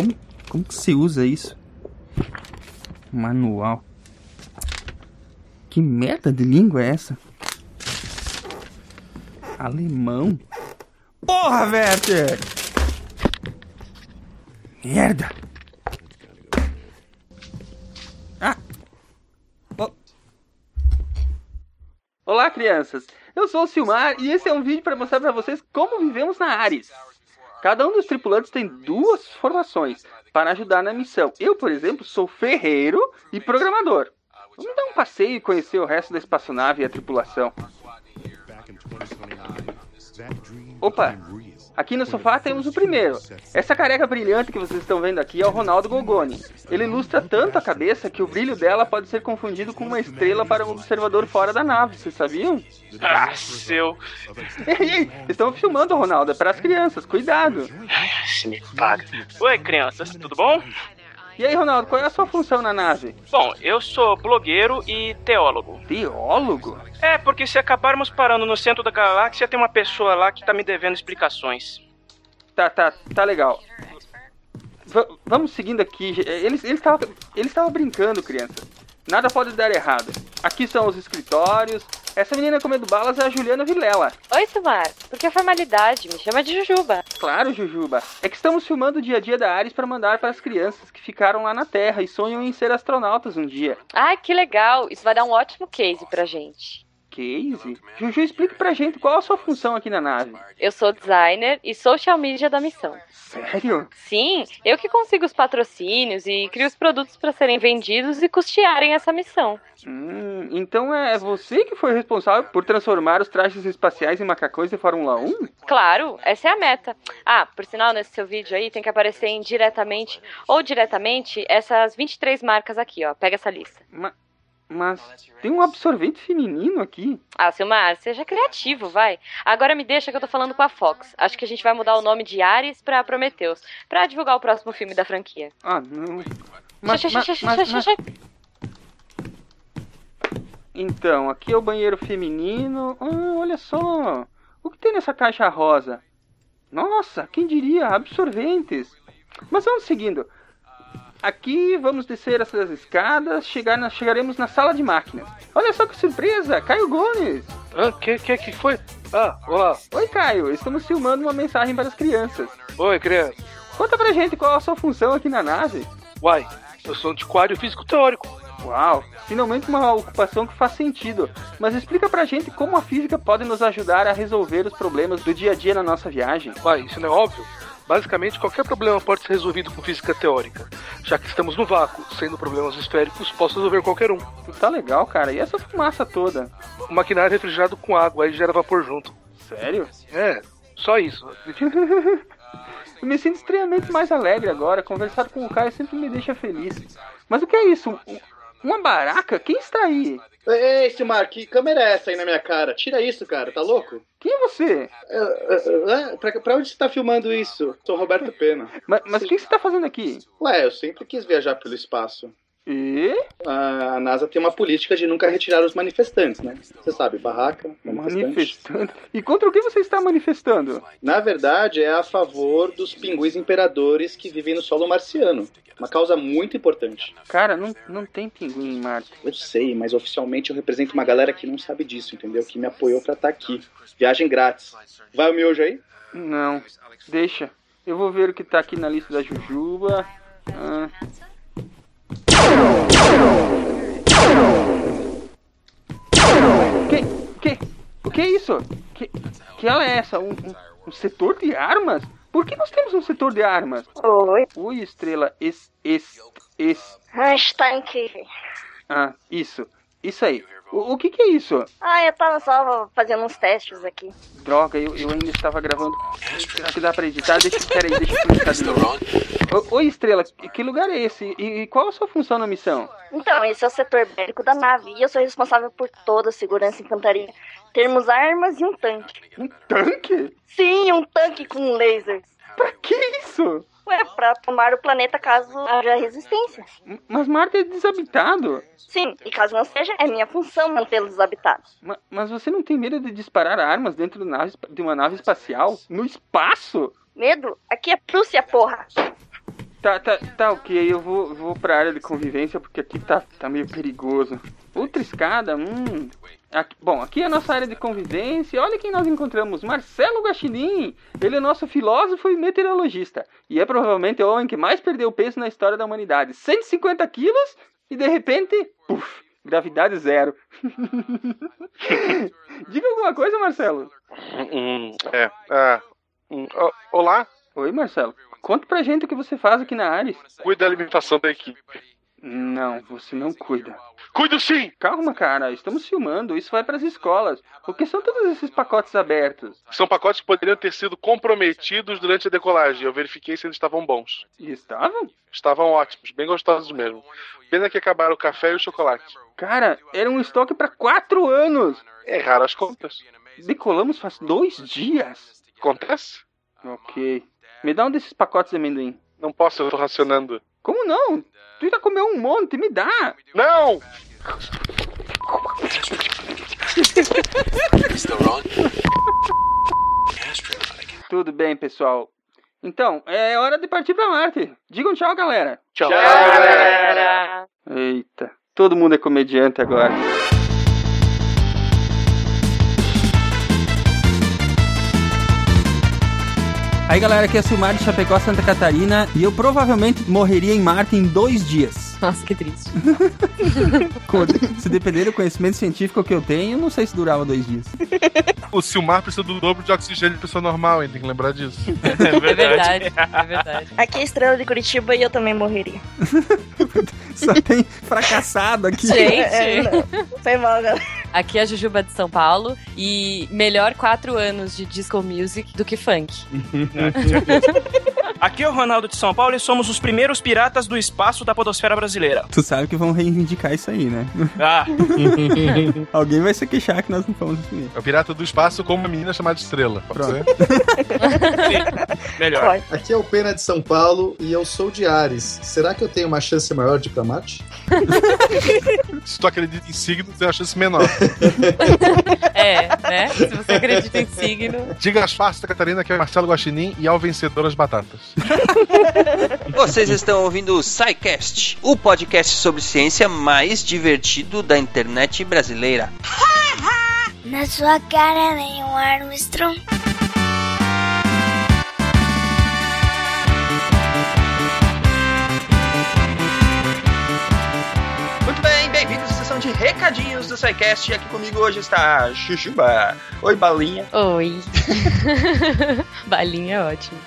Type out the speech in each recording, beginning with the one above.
Como, como que se usa isso? Manual. Que merda de língua é essa? Alemão? Porra, Werther! Merda! Ah! Oh. Olá, crianças! Eu sou o Silmar e esse é um vídeo para mostrar para vocês como vivemos na Ares. Cada um dos tripulantes tem duas formações para ajudar na missão. Eu, por exemplo, sou ferreiro e programador. Vamos dar um passeio e conhecer o resto da espaçonave e a tripulação. Opa, aqui no sofá temos o primeiro. Essa careca brilhante que vocês estão vendo aqui é o Ronaldo Gogoni. Ele ilustra tanto a cabeça que o brilho dela pode ser confundido com uma estrela para um observador fora da nave, vocês sabiam? Ah, seu. Ei, estão filmando Ronaldo, é para as crianças, cuidado. Se me paga. Oi, crianças, tudo bom? E aí, Ronaldo, qual é a sua função na nave? Bom, eu sou blogueiro e teólogo. Teólogo? É, porque se acabarmos parando no centro da galáxia, tem uma pessoa lá que tá me devendo explicações. Tá, tá, tá legal. V vamos seguindo aqui. Eles estavam eles eles brincando, criança. Nada pode dar errado. Aqui são os escritórios. Essa menina comendo balas é a Juliana Vilela. Oi, Sumar. Por que a formalidade? Me chama de Jujuba. Claro, Jujuba. É que estamos filmando o dia a dia da Ares para mandar para as crianças que ficaram lá na Terra e sonham em ser astronautas um dia. Ai, que legal. Isso vai dar um ótimo case pra gente. Case? Juju, explique pra gente qual a sua função aqui na nave. Eu sou designer e social media da missão. Sério? Sim, eu que consigo os patrocínios e crio os produtos para serem vendidos e custearem essa missão. Hum, então é você que foi responsável por transformar os trajes espaciais em macacões de Fórmula 1? Claro, essa é a meta. Ah, por sinal, nesse seu vídeo aí tem que aparecer indiretamente ou diretamente essas 23 marcas aqui, ó. Pega essa lista. Mas... Mas tem um absorvente feminino aqui. Ah, Silmar, seja criativo, vai. Agora me deixa que eu tô falando com a Fox. Acho que a gente vai mudar o nome de Ares pra Prometheus, pra divulgar o próximo filme da franquia. Ah, não. Mas, mas, mas, mas... Então, aqui é o banheiro feminino. Ah, olha só. O que tem nessa caixa rosa? Nossa, quem diria? Absorventes. Mas vamos seguindo. Aqui vamos descer essas escadas, chegar na, chegaremos na sala de máquinas. Olha só que surpresa, Caio Gomes. Ah, que, que, que foi? Ah, olá. Oi, Caio, estamos filmando uma mensagem para as crianças. Oi, criança. Conta pra gente qual a sua função aqui na nave. Uai, eu sou antiquário físico teórico. Uau, finalmente uma ocupação que faz sentido. Mas explica pra gente como a física pode nos ajudar a resolver os problemas do dia a dia na nossa viagem. Uai, isso não é óbvio? Basicamente, qualquer problema pode ser resolvido com física teórica, já que estamos no vácuo, sendo problemas esféricos, posso resolver qualquer um. Tá legal, cara. E essa fumaça toda? O maquinário é refrigerado com água, aí gera vapor junto. Sério? É, só isso. Eu me sinto extremamente mais alegre agora. Conversar com o Caio sempre me deixa feliz. Mas o que é isso? Uma baraca? Quem está aí? Ei, Silmar, que câmera é essa aí na minha cara? Tira isso, cara, tá louco? Quem é você? Uh, uh, uh, pra, pra, onde você tá filmando isso? Sou Roberto Pena. Mas, mas o que você tá fazendo aqui? Ué, eu sempre quis viajar pelo espaço. E? A NASA tem uma política de nunca retirar os manifestantes, né? Você sabe, barraca, manifestante. manifestante. E contra o que você está manifestando? Na verdade, é a favor dos pinguins imperadores que vivem no solo marciano. Uma causa muito importante. Cara, não, não tem pinguim em Marte. Eu sei, mas oficialmente eu represento uma galera que não sabe disso, entendeu? Que me apoiou pra estar tá aqui. Viagem grátis. Vai o miojo aí? Não, deixa. Eu vou ver o que tá aqui na lista da Jujuba. Ah. Que, que, o que é isso? Que, que ela é essa? Um, um, um setor de armas? Por que nós temos um setor de armas? Oi. Oi, Estrela. Es, es, es. Está incrível. Ah, isso. Isso aí. O, o, que, que é isso? Ah, eu tava só fazendo uns testes aqui. Droga, eu, eu ainda estava gravando. Será que dá pra editar? Deixa, peraí, deixa eu editar de novo. Oi, Estrela, que lugar é esse? E, e, qual a sua função na missão? Então, esse é o setor bélico da nave e eu sou responsável por toda a segurança e infantaria. Termos armas e um tanque. Um tanque? Sim, um tanque com laser. Pra que isso? Ué, pra tomar o planeta caso haja resistência. Mas Marte é desabitado. Sim, e caso não seja, é minha função mantê-lo desabitado. Ma mas você não tem medo de disparar armas dentro de uma nave espacial? No espaço? Medo? Aqui é Prússia, porra! Tá, tá, tá ok, eu vou, vou pra área de convivência porque aqui tá, tá meio perigoso. Outra escada, hum. Aqui- bom, aqui é a nossa área de convivência. Olha quem nós encontramos: Marcelo Guaxinim. Ele é nosso filósofo e meteorologista. E é provavelmente o homem que mais perdeu peso na história da humanidade. 150 quilos e de repente, puf, gravidade zero. Diga alguma coisa, Marcelo. Hum, é. hum, ó, olá, Oi, Marcelo. Conta pra gente o que você faz aqui na Ares. cuida da alimentação da equipe. Não, você não cuida. Cuido sim! Calma, cara, estamos filmando, isso vai pras escolas. O que são todos esses pacotes abertos? São pacotes que poderiam ter sido comprometidos durante a decolagem. Eu verifiquei se eles estavam bons. E estavam? Estavam ótimos, bem gostosos mesmo. Pena que acabaram o café e o chocolate. Cara, era um estoque pra quatro anos. Erraram as contas. Decolamos faz dois dias. Acontece? Ok. Me dá um desses pacotes de amendoim. Não posso, eu tô racionando. Como não? Tu já comeu um monte, me dá. Não! Tudo bem, pessoal. Então, é hora de partir pra Marte. Digam tchau, galera. Tchau. Galera. Eita, todo mundo é comediante agora. Aí galera, aqui é Silmar de Chapecó, Santa Catarina e eu provavelmente morreria em Marte em dois dias. Nossa, que triste. Se depender do conhecimento científico que eu tenho, não sei se durava dois dias. O Silmar precisa do dobro de oxigênio de pessoa normal, hein? Tem que lembrar disso. É verdade, é verdade. Aqui é a estrela de Curitiba e eu também morreria. Só tem fracassado aqui. É, Gente, não. Foi mal, galera. aqui é a Jujuba de São Paulo e melhor quatro anos de disco music do que funk. Aqui é o Ronaldo de São Paulo e somos os primeiros piratas do espaço da podosfera brasileira. Tu sabe que vão reivindicar isso aí, né? Ah, Alguém vai se queixar que nós não fomos os primeiros. É o pirata do espaço com uma menina chamada Estrela. Pode Pronto. ser? melhor. Pode. Aqui é o Pena de São Paulo e eu sou de Ares. Será que eu tenho uma chance maior de Marte? Se tu acredita em signo, tem uma chance menor. É, né? Se você acredita em signo. Diga as faces da Catarina que é Marcelo Guaxinim e ao vencedor as batatas. Vocês estão ouvindo o SciCast, o podcast sobre ciência mais divertido da internet brasileira. Na sua cara, nenhum Armstrong. De recadinhos do SciCast. E aqui comigo hoje está Chuchuba. Oi, Balinha. Oi. Balinha é ótimo.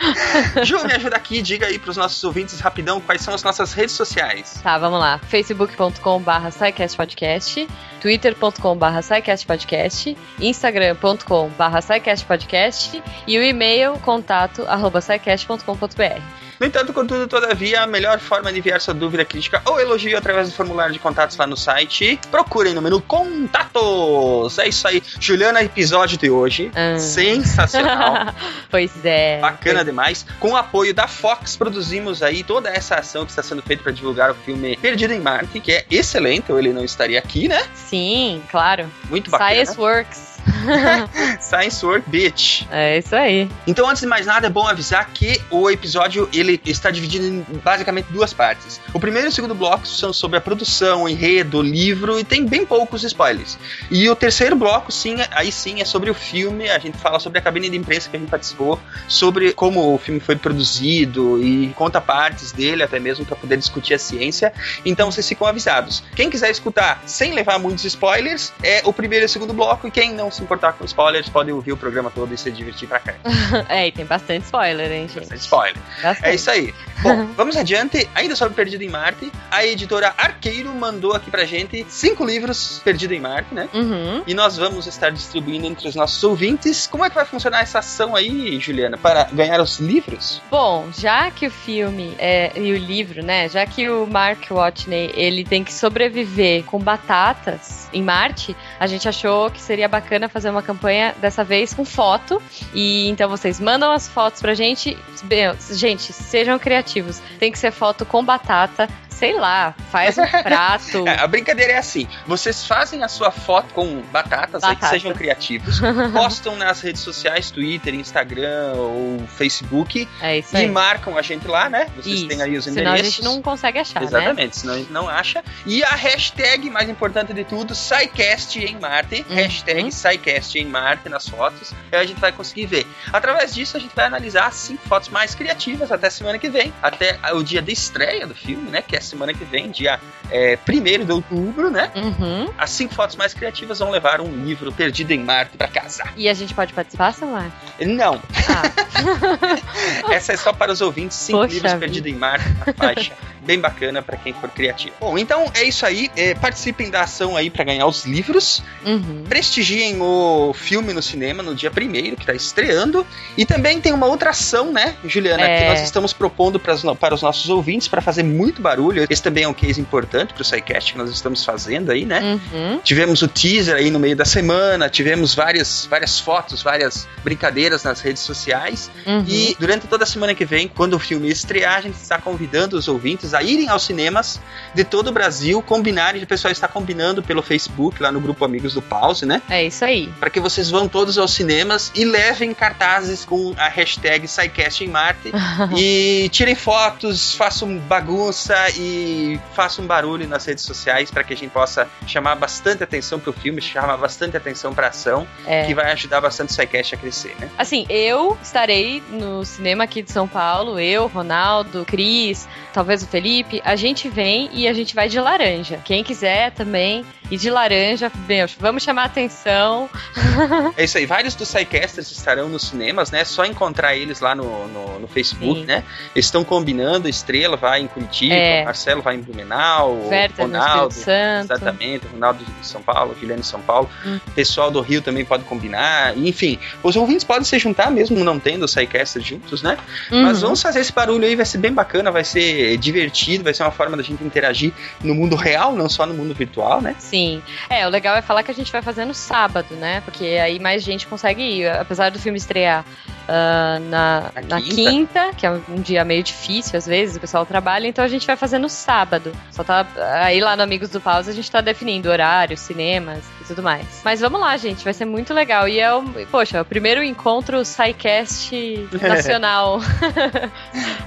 Ju, me ajuda aqui, diga aí pros nossos ouvintes rapidão quais são as nossas redes sociais. Tá, vamos lá. facebook.com.br SciCastPodcast, twitter.com.br SciCastPodcast, instagram.com.br SciCastPodcast e o e-mail contato arroba. No entanto, contudo, todavia, a melhor forma de enviar sua dúvida, crítica ou elogio através do formulário de contatos lá no site, procurem no menu Contatos. É isso aí. Juliana, episódio de hoje. Ah. Sensacional. pois é. Bacana demais. Com o apoio da Fox, produzimos aí toda essa ação que está sendo feita para divulgar o filme Perdido em Marte, que é excelente, ou ele não estaria aqui, né? Sim, claro. Muito bacana. Science Works. Science Work Bitch. É isso aí. Então, antes de mais nada, é bom avisar que o episódio ele está dividido em basicamente duas partes. O primeiro e o segundo bloco são sobre a produção, o enredo, o livro e tem bem poucos spoilers. E o terceiro bloco, sim, é- aí sim é sobre o filme. A gente fala sobre a cabine de imprensa que a gente participou, sobre como o filme foi produzido e conta partes dele, até mesmo para poder discutir a ciência. Então, vocês ficam avisados. Quem quiser escutar sem levar muitos spoilers, é o primeiro e o segundo bloco. E quem não se importar com spoilers, pode ouvir o programa todo e se divertir pra cá. É, e tem bastante spoiler, hein, gente? Bastante spoiler. Bastante. É isso aí. Bom, vamos adiante. Ainda sobre Perdido em Marte, a editora Arqueiro mandou aqui pra gente cinco livros Perdido em Marte, né? Uhum. E nós vamos estar distribuindo entre os nossos ouvintes. Como é que vai funcionar essa ação aí, Juliana, para ganhar os livros? Bom, já que o filme é, e o livro, né? Já que o Mark Watney ele tem que sobreviver com batatas em Marte, a gente achou que seria bacana fazer uma campanha dessa vez com foto. E então vocês mandam as fotos pra gente. Gente, sejam criativos. Tem que ser foto com batata, sei lá, faz um prato. É, a brincadeira é assim: vocês fazem a sua foto com batatas, aí que Batata. sejam criativos, postam nas redes sociais, Twitter, Instagram ou Facebook É isso e aí. marcam a gente lá, né? Vocês Isso. têm aí os Senão a endereços. gente não consegue achar, né? Exatamente, senão a gente não acha. E a hashtag mais importante de tudo, SciCast em Marte. Uhum. Hashtag SciCast em Marte nas fotos. E aí a gente vai conseguir ver. Através disso, a gente vai analisar as cinco fotos mais criativas até semana que vem. Até o dia de estreia do filme, né? Que é semana que vem, dia é, 1 de outubro, né? Uhum. As cinco fotos mais criativas vão levar um livro perdido em Marte pra casa. E a gente pode participar, Samar? Não, Ah, essa é só para os ouvintes. Cinco Poxa livros perdidos em Marte na faixa. Bem bacana para quem for criativo. Bom, então é isso aí. É, participem da ação aí para ganhar os livros. uhum. Prestigiem o filme no cinema no dia primeiro, que está estreando. E também tem uma outra ação, né, Juliana, É. que nós estamos propondo pras para os nossos ouvintes para fazer muito barulho. Esse também é um case importante para o SciCast que nós estamos fazendo aí, né? Uhum. Tivemos o teaser aí no meio da semana, tivemos várias, várias fotos, várias brincadeiras nas redes sociais. Uhum. E durante toda a semana que vem, quando o filme estrear, a gente está convidando os ouvintes a irem aos cinemas de todo o Brasil, combinarem, o pessoal está combinando pelo Facebook, lá no grupo Amigos do Pause, né? É isso aí. Para que vocês vão todos aos cinemas e levem cartazes com a hashtag SciCast em Marte e tirem fotos, façam bagunça e façam barulho nas redes sociais para que a gente possa chamar bastante atenção pro filme, chamar bastante atenção pra ação, É. que vai ajudar bastante o SciCast a crescer, né? Assim, eu estarei no cinema aqui de São Paulo, eu, Ronaldo, Cris, talvez o Felipe. A gente vem e a gente vai de laranja. Quem quiser também ir de laranja, meu, vamos chamar atenção. É isso aí, vários dos Psycasters estarão nos cinemas, né? Só encontrar eles lá no, no, no Facebook, Sim. né? Eles estão combinando, Estrela vai em Curitiba, É. Marcelo vai em Blumenau, o no Ronaldo. Santo. Exatamente, o Ronaldo de São Paulo, Guilherme de São Paulo. Hum. O pessoal do Rio também pode combinar. Enfim, os ouvintes podem se juntar mesmo não tendo os Psycasters juntos, né? Mas Uhum. vamos fazer esse barulho aí, vai ser bem bacana, vai ser divertido, vai ser uma forma da gente interagir no mundo real, não só no mundo virtual, né? Sim. É, o legal é falar que a gente vai fazer no sábado, né? Porque aí mais gente consegue ir. Apesar do filme estrear ah, na, Na na quinta. quinta. que é um, dia meio difícil, às vezes, o pessoal trabalha, então a gente vai fazer no sábado. Só tá. Aí lá no Amigos do Pause a gente tá definindo horários, cinemas e tudo mais. Mas vamos lá, gente, vai ser muito legal. E é o. Poxa, é o primeiro encontro SciCast nacional.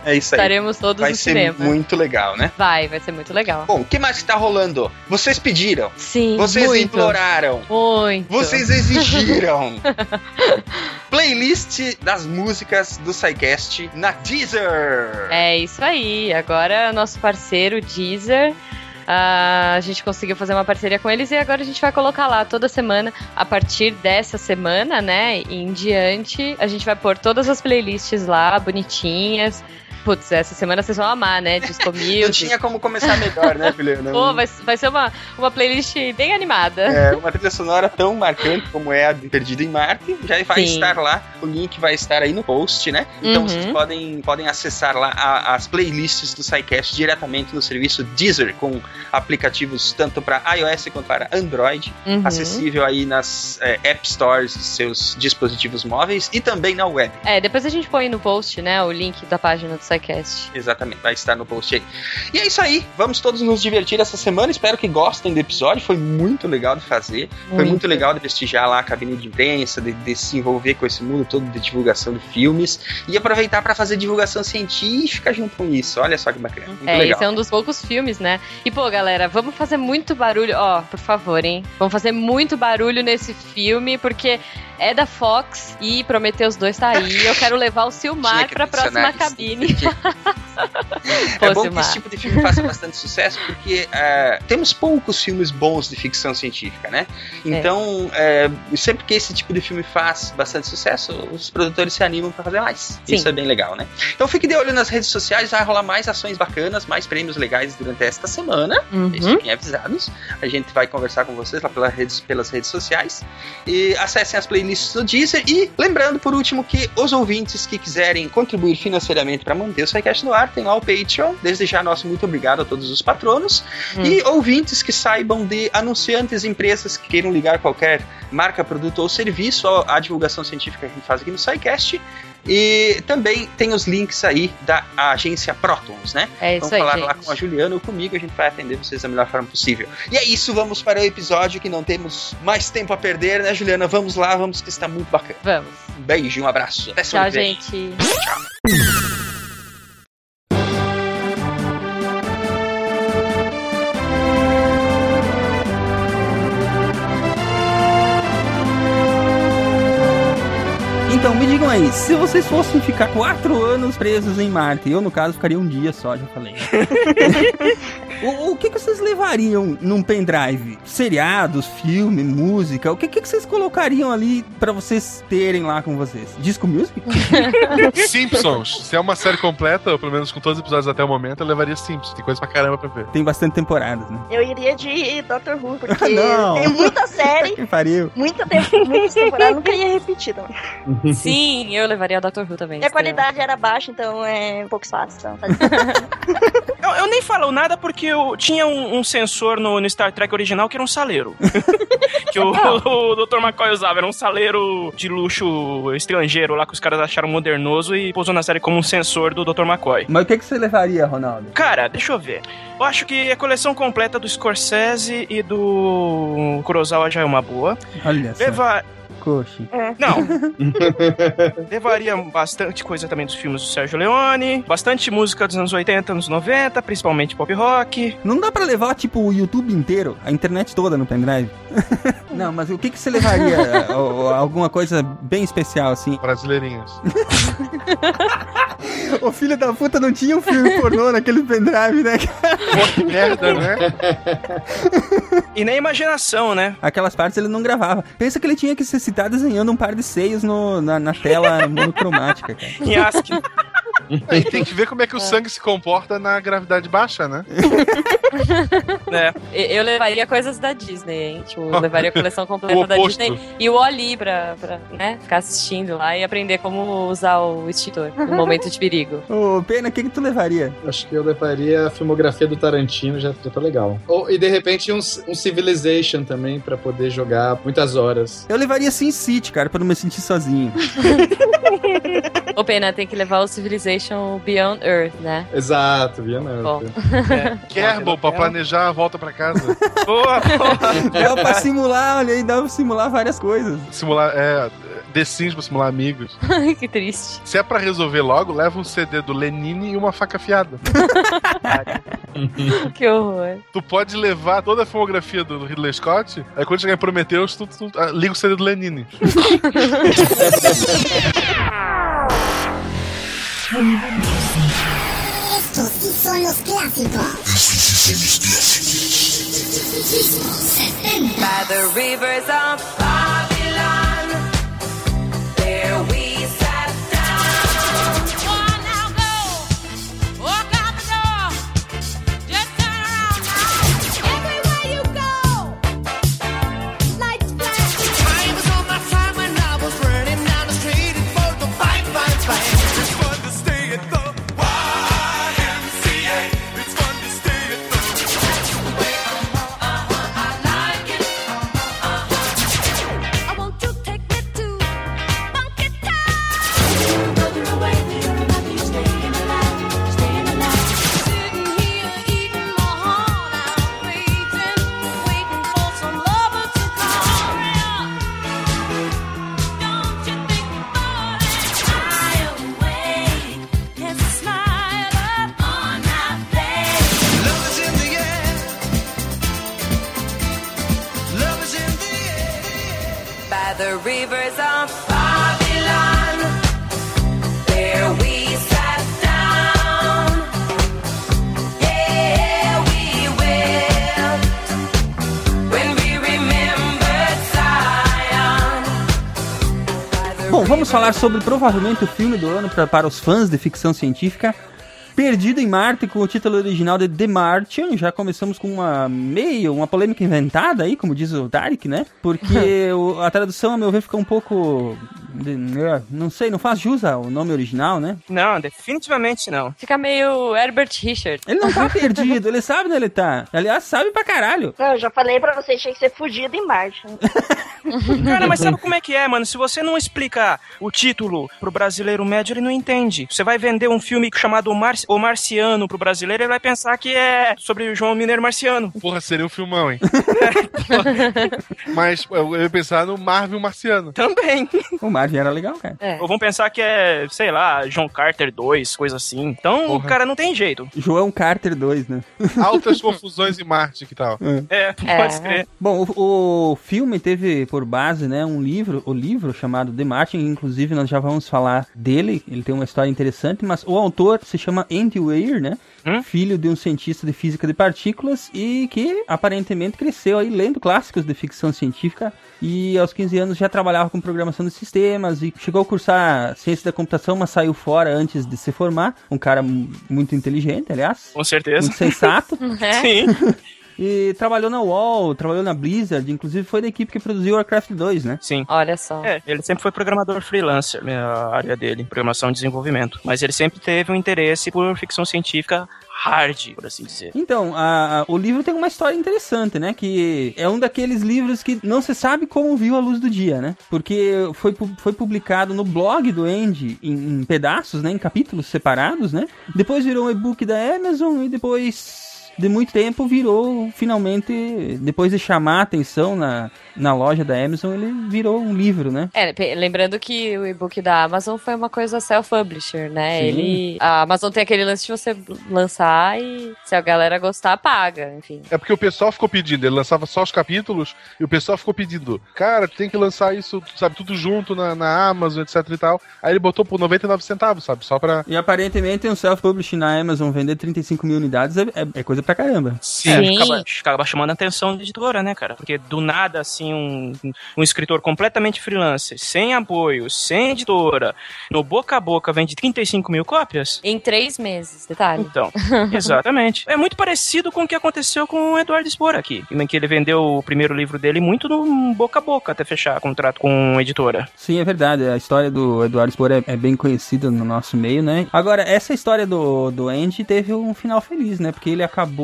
É isso aí. Estaremos todos Vai no ser cinema. muito legal, né? Vai, vai ser muito legal. Bom, o que mais que tá rolando? Vocês pediram, Sim, vocês muito. imploraram, Muito. vocês exigiram. Playlist das músicas do SciCast na Deezer. É isso aí. Agora nosso parceiro Deezer. Ah, a gente conseguiu fazer uma parceria com eles e agora a gente vai colocar lá toda semana, a partir dessa semana, né, em diante, a gente vai pôr todas as playlists lá, bonitinhas. Putz, essa semana vocês vão amar, né? Disco Não Music. tinha como começar melhor, né, Juliana? Pô, vai, vai ser uma, uma playlist bem animada. É, uma trilha sonora tão marcante como é a de Perdido em Marte, já vai Sim. estar lá, o link vai estar aí no post, né? Então Uhum. vocês podem, podem acessar lá a- as playlists do SciCast diretamente no serviço Deezer, com aplicativos tanto para iOS quanto para Android, Uhum. acessível aí nas é, App Stores dos seus dispositivos móveis e também na web. É, depois a gente põe no post, né, o link da página do SciCast. Exatamente, vai estar no post aí. E é isso aí, vamos todos nos divertir essa semana. Espero que gostem do episódio, foi muito legal de fazer. Foi Muito. muito legal de prestigiar lá a cabine de imprensa, de, de se envolver com esse mundo todo de divulgação de filmes e aproveitar para fazer divulgação científica junto com isso. Olha só que bacana, muito É, legal. esse é um dos poucos filmes, né? E, pô, galera, vamos fazer muito barulho. Ó, por favor, hein? Vamos fazer muito barulho nesse filme, porque é da Fox e Prometheus 2 tá aí. Eu quero levar o Silmar que pra próxima isso. cabine. É Pô, bom que Silmar. esse tipo de filme faça bastante sucesso, porque é, temos poucos filmes bons de ficção científica, né? Então, é, sempre que esse tipo de filme faz bastante sucesso, os produtores se animam para fazer mais. Sim. Isso é bem legal, né? Então fique de olho nas redes sociais, vai rolar mais ações bacanas, mais prêmios legais durante esta semana. Uhum. fiquem avisados. A gente vai conversar com vocês lá pelas redes, pelas redes sociais. E acessem as playlists do Deezer. E lembrando, por último, que os ouvintes que quiserem contribuir financeiramente para manter o SciCast no ar, tem lá o Patreon. Desde já, nosso muito obrigado a todos os patronos. Hum. E ouvintes que saibam de anunciantes, empresas que queiram ligar qualquer marca, produto ou serviço à à divulgação científica que a gente faz aqui no SciCast. E também tem os links aí da agência Protons, né? É isso Vamos aí, falar lá com a Juliana ou comigo, a gente vai atender vocês da melhor forma possível. E é isso, vamos para o episódio que não temos mais tempo a perder, né, Juliana? Vamos lá, vamos que está muito bacana. Vamos. Um beijo, e um abraço. Até Tchau, gente. Então, se vocês fossem ficar quatro anos presos em Marte, eu no caso ficaria um dia só, já falei. o, o que, que vocês levariam num pendrive? Seriados, filme, música? O que, que vocês colocariam ali pra vocês terem lá com vocês? Disco Music? Simpsons. Se é uma série completa, ou pelo menos com todos os episódios até o momento, eu levaria Simpsons. Tem coisa pra caramba pra ver. Tem bastante temporadas, né? Eu iria de Doctor Who, porque Não. tem muita série, Que pariu. muita tempo, muitas temporadas, nunca ia repetir. Não. Sim, eu levaria o Dr. Who também. E a qualidade era baixa, então é um pouco fácil. Então, faz- Eu, eu nem falo nada porque eu tinha um, um sensor no, no Star Trek original que era um saleiro. que o, o Dr. McCoy usava. Era um saleiro de luxo estrangeiro lá que os caras acharam modernoso e pousou na série como um sensor do Dr. McCoy. Mas o que, que você levaria, Ronaldo? Cara, deixa eu ver. Eu acho que a coleção completa do Scorsese e do Kurosawa já é uma boa. Olha só. Leva... Coxi. Não. Levaria bastante coisa também dos filmes do Sérgio Leone, bastante música dos anos 80, anos 90, principalmente pop rock. Não dá pra levar, tipo, o YouTube inteiro, a internet toda no pendrive? Não, mas o que, que você levaria? Alguma coisa bem especial, assim? Brasileirinhas. O filho da puta não tinha um filme pornô naquele pendrive, né? Pô, que merda, né? E nem imaginação, né? Aquelas partes ele não gravava. Pensa que ele tinha que se citar desenhando um par de seios no, na, na tela monocromática, cara. Em E tem que ver como é que o sangue se comporta na gravidade baixa, né? É. Eu levaria coisas da Disney, hein? Tipo, eu levaria a coleção completa da. Disney e o Oli pra, pra né, ficar assistindo lá e aprender como usar o extintor no momento de perigo. Ô, Pena, o que, que tu levaria? Acho que eu levaria a filmografia do Tarantino, já, já tá legal. Ou, e de repente um, um Civilization também, pra poder jogar muitas horas. Eu levaria Sin City, cara, pra não me sentir sozinho. Ô, Pena, tem que levar o Civilization Beyond Earth, né? Exato, via não. Bom. Kerbal, pra planejar a volta pra casa. Boa, boa. Dá pra simular, olha aí, dá pra simular várias coisas. Simular, é, The Sims pra simular amigos. Que triste. Se é pra resolver logo, leva um CD do Lenine e uma faca afiada. Que horror. Tu pode levar toda a filmografia do Ridley Scott, aí quando chegar em Prometheus, tu, tu, ah, liga o CD do Lenine. Estos sí son los clásicos. By the rivers of falar sobre provavelmente o filme do ano pra, para os fãs de ficção científica. Perdido em Marte, com o título original de The Martian. Já começamos com uma meio, uma polêmica inventada aí, como diz o Tarek, né? Porque o- a tradução, a meu ver, fica um pouco de- é, não sei, não faz jus ao nome original, né? Não, definitivamente não. Fica meio Herbert Richard. Ele não tá perdido, ele sabe onde ele tá. Aliás, sabe pra caralho. Não, eu já falei pra vocês, tinha que ser fugido em Marte. Cara, mas sabe como é que é, mano? Se você não explicar o título pro brasileiro médio, ele não entende. Você vai vender um filme chamado O, Mar o Marciano pro brasileiro, ele vai pensar que é sobre o João Mineiro Marciano. Porra, seria um filmão, hein? Mas eu ia pensar no Marvel Marciano. Também. O Marvin era legal, cara. Ou vão pensar que é, sei lá, John Carter 2, coisa assim. Então, o cara não tem jeito. João Carter 2, né? Altas confusões em Marte, que tal? É, pode crer. Bom, o, o filme teve por base, né, um livro, o livro chamado The Martin, inclusive nós já vamos falar dele, ele tem uma história interessante, mas o autor se chama Andy Weir, né? Filho de um cientista de física de partículas e que aparentemente cresceu aí lendo clássicos de ficção científica e aos 15 anos já trabalhava com programação de sistemas e chegou a cursar ciência da computação, mas saiu fora antes de se formar. Um cara mu- muito inteligente, aliás. Com certeza. Muito sensato. É. Sim. E trabalhou na UOL, trabalhou na Blizzard, inclusive foi da equipe que produziu Warcraft 2, né? Sim. Olha só. É, ele sempre foi programador freelancer, né, a área dele, programação e desenvolvimento. Mas ele sempre teve um interesse por ficção científica hard, por assim dizer. Então, a- a- o livro tem uma história interessante, né? Que é um daqueles livros que não se sabe como viu a luz do dia, né? Porque foi, foi publicado no blog do Andy em, em pedaços, né? Em capítulos separados, né? Depois virou um e-book da Amazon e depois de muito tempo virou, finalmente, depois de chamar a atenção na, na loja da Amazon, ele virou um livro, né? É, lembrando que o e-book da Amazon foi uma coisa self-publisher, né? Sim. Ele. A Amazon tem aquele lance de você lançar e se a galera gostar, paga, enfim. É porque o pessoal ficou pedindo, ele lançava só os capítulos e o pessoal ficou pedindo, cara, tem que lançar isso, sabe, tudo junto na, na Amazon, etc e tal. Aí ele botou por 99 centavos, sabe, só pra. E aparentemente um self-publishing na Amazon vender 35 mil unidades é, é- é coisa pra caramba. Sim. Acaba, acaba chamando a atenção da editora, né, cara? Porque do nada, assim, um, um escritor completamente freelancer, sem apoio, sem editora, no boca a boca vende 35 mil cópias? Em três meses, detalhe. Então, exatamente. É muito parecido com o que aconteceu com o Eduardo Spor aqui, em que ele vendeu o primeiro livro dele muito no boca a boca até fechar contrato com a editora. Sim, é verdade. A história do Eduardo Spor é, é bem conhecida no nosso meio, né? Agora, essa história do, do Andy teve um final feliz, né? Porque ele acabou,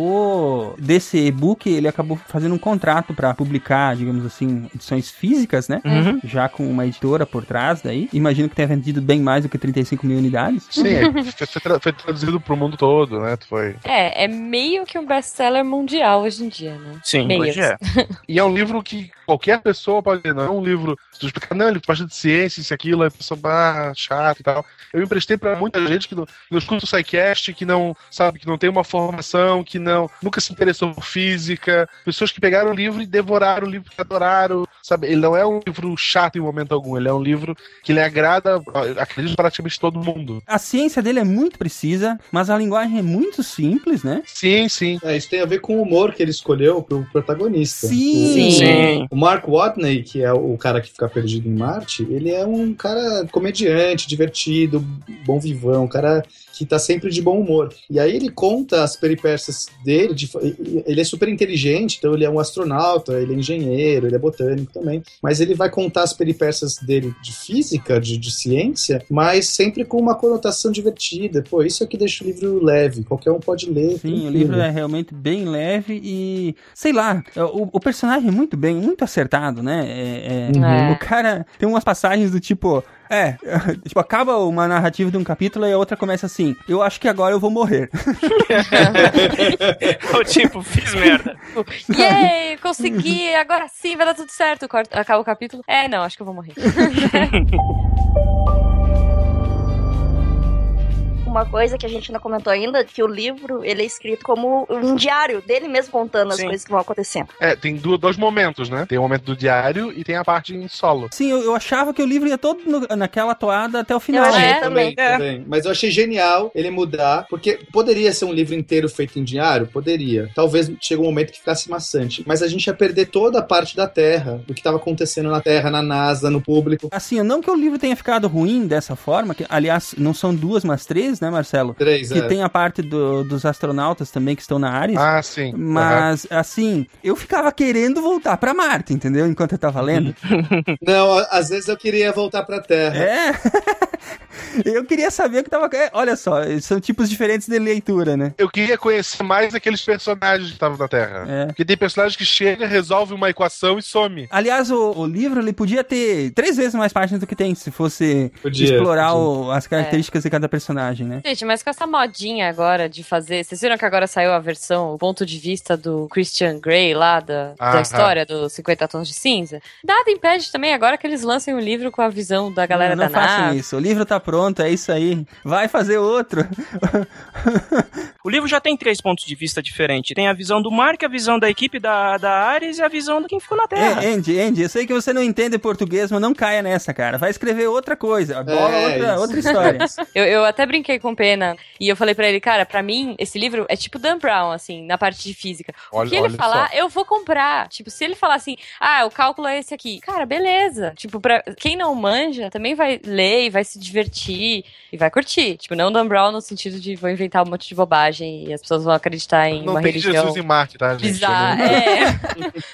desse e-book, ele acabou fazendo um contrato pra publicar, digamos assim, edições físicas, né? Uhum. Já com uma editora por trás daí. Imagino que tenha vendido bem mais do que 35 mil unidades. Sim, é, foi traduzido pro mundo todo, né? Foi. É, é meio que um best-seller mundial hoje em dia, né? Sim, meio. hoje é. E é um livro que qualquer pessoa pode ler, não é um livro. Se tu explicar, não, ele bastante de ciência, isso e aquilo, a pessoa, ah, chato e tal. Eu emprestei pra muita gente que não, que não escuta o SciCast, que não, sabe, que não tem uma formação, que não nunca se interessou por física. Pessoas que pegaram o livro e devoraram o livro, que adoraram, sabe? Ele não é um livro chato em momento algum, ele é um livro que ele agrada, acredito, praticamente todo mundo. A ciência dele é muito precisa, mas a linguagem é muito simples, né? Sim, sim. É, isso tem a ver com o humor que ele escolheu pro protagonista. Sim. O, Sim. O Mark Watney, que é o cara que fica perdido em Marte, ele é um cara comediante, divertido, bom vivão, um cara que tá sempre de bom humor. E aí ele conta as peripécias dele, de- ele é super inteligente, então ele é um astronauta, ele é engenheiro, ele é botânico também, mas ele vai contar as peripécias dele de física, de, de ciência, mas sempre com uma conotação divertida. Pô, isso é que deixa o livro leve, qualquer um pode ler. Sim, o tranquilo. livro é realmente bem leve e, sei lá, o, o personagem é muito bem, muito acertado, né? É, é- Uhum. O cara tem umas passagens do tipo, é, tipo, acaba uma narrativa de um capítulo e a outra começa assim, eu acho que agora eu vou morrer. Ou tipo, fiz merda. Yay, consegui, agora sim vai dar tudo certo. Corta- Acaba o capítulo. É, não, acho que eu vou morrer. Uma coisa que a gente não comentou ainda, que o livro, ele é escrito como um diário dele mesmo contando as Sim. coisas que vão acontecendo. É, tem dois momentos, né? Tem o momento do diário e tem a parte em solo. Sim, eu, eu achava que o livro ia todo no- naquela toada até o final. É, também, também. Mas eu achei genial ele mudar, porque poderia ser um livro inteiro feito em diário? Poderia. Talvez chegue um momento que ficasse maçante. Mas a gente ia perder toda a parte da Terra, do que estava acontecendo na Terra, na NASA, no público. Assim, não que o livro tenha ficado ruim dessa forma, que aliás não são duas, mas três, né? Marcelo? Três, Que é. tem a parte do- dos astronautas também que estão na Ares. Ah, sim. Mas, assim, eu ficava querendo voltar pra Marte, entendeu? Enquanto eu tava lendo. Não, às vezes eu queria voltar pra Terra. É. eu queria saber o que tava. é, Olha só, são tipos diferentes de leitura, né? Eu queria conhecer mais aqueles personagens que estavam na Terra. É. Porque tem personagens que chega, resolve uma equação e some. Aliás, o, o livro ele podia ter três vezes mais páginas do que tem, se fosse Podia, explorar podia. o- as características de cada personagem, né? Gente, mas com essa modinha agora de fazer. Vocês viram que agora saiu a versão, o ponto de vista do Christian Grey lá, da, da Aham. história dos 50 Tons de Cinza? Nada impede também agora que eles lancem um livro com a visão da galera não da façam nave. isso. O livro tá pronto, é isso aí. Vai fazer outro. O livro já tem três pontos de vista diferentes. Tem a visão do Mark, a visão da equipe da, da Ares e a visão de quem ficou na Terra. É, Andy, Andy, eu sei que você não entende português, mas não caia nessa, cara. Vai escrever outra coisa. Bola É, outra, isso. outra história. Eu, eu até brinquei com o Pena e eu falei pra ele, cara, pra mim, esse livro é tipo Dan Brown, assim, na parte de física. O Olha- que ele falar, só. eu vou comprar. Tipo, se ele falar assim, ah, o cálculo é esse aqui. Cara, beleza. Tipo, pra quem não manja, também vai ler e vai se divertir e vai curtir. Tipo, não Dan Brown no sentido de vou inventar um monte de bobagem e as pessoas vão acreditar em Não uma tem religião. Jesus em Marte, tá, gente? Não- É.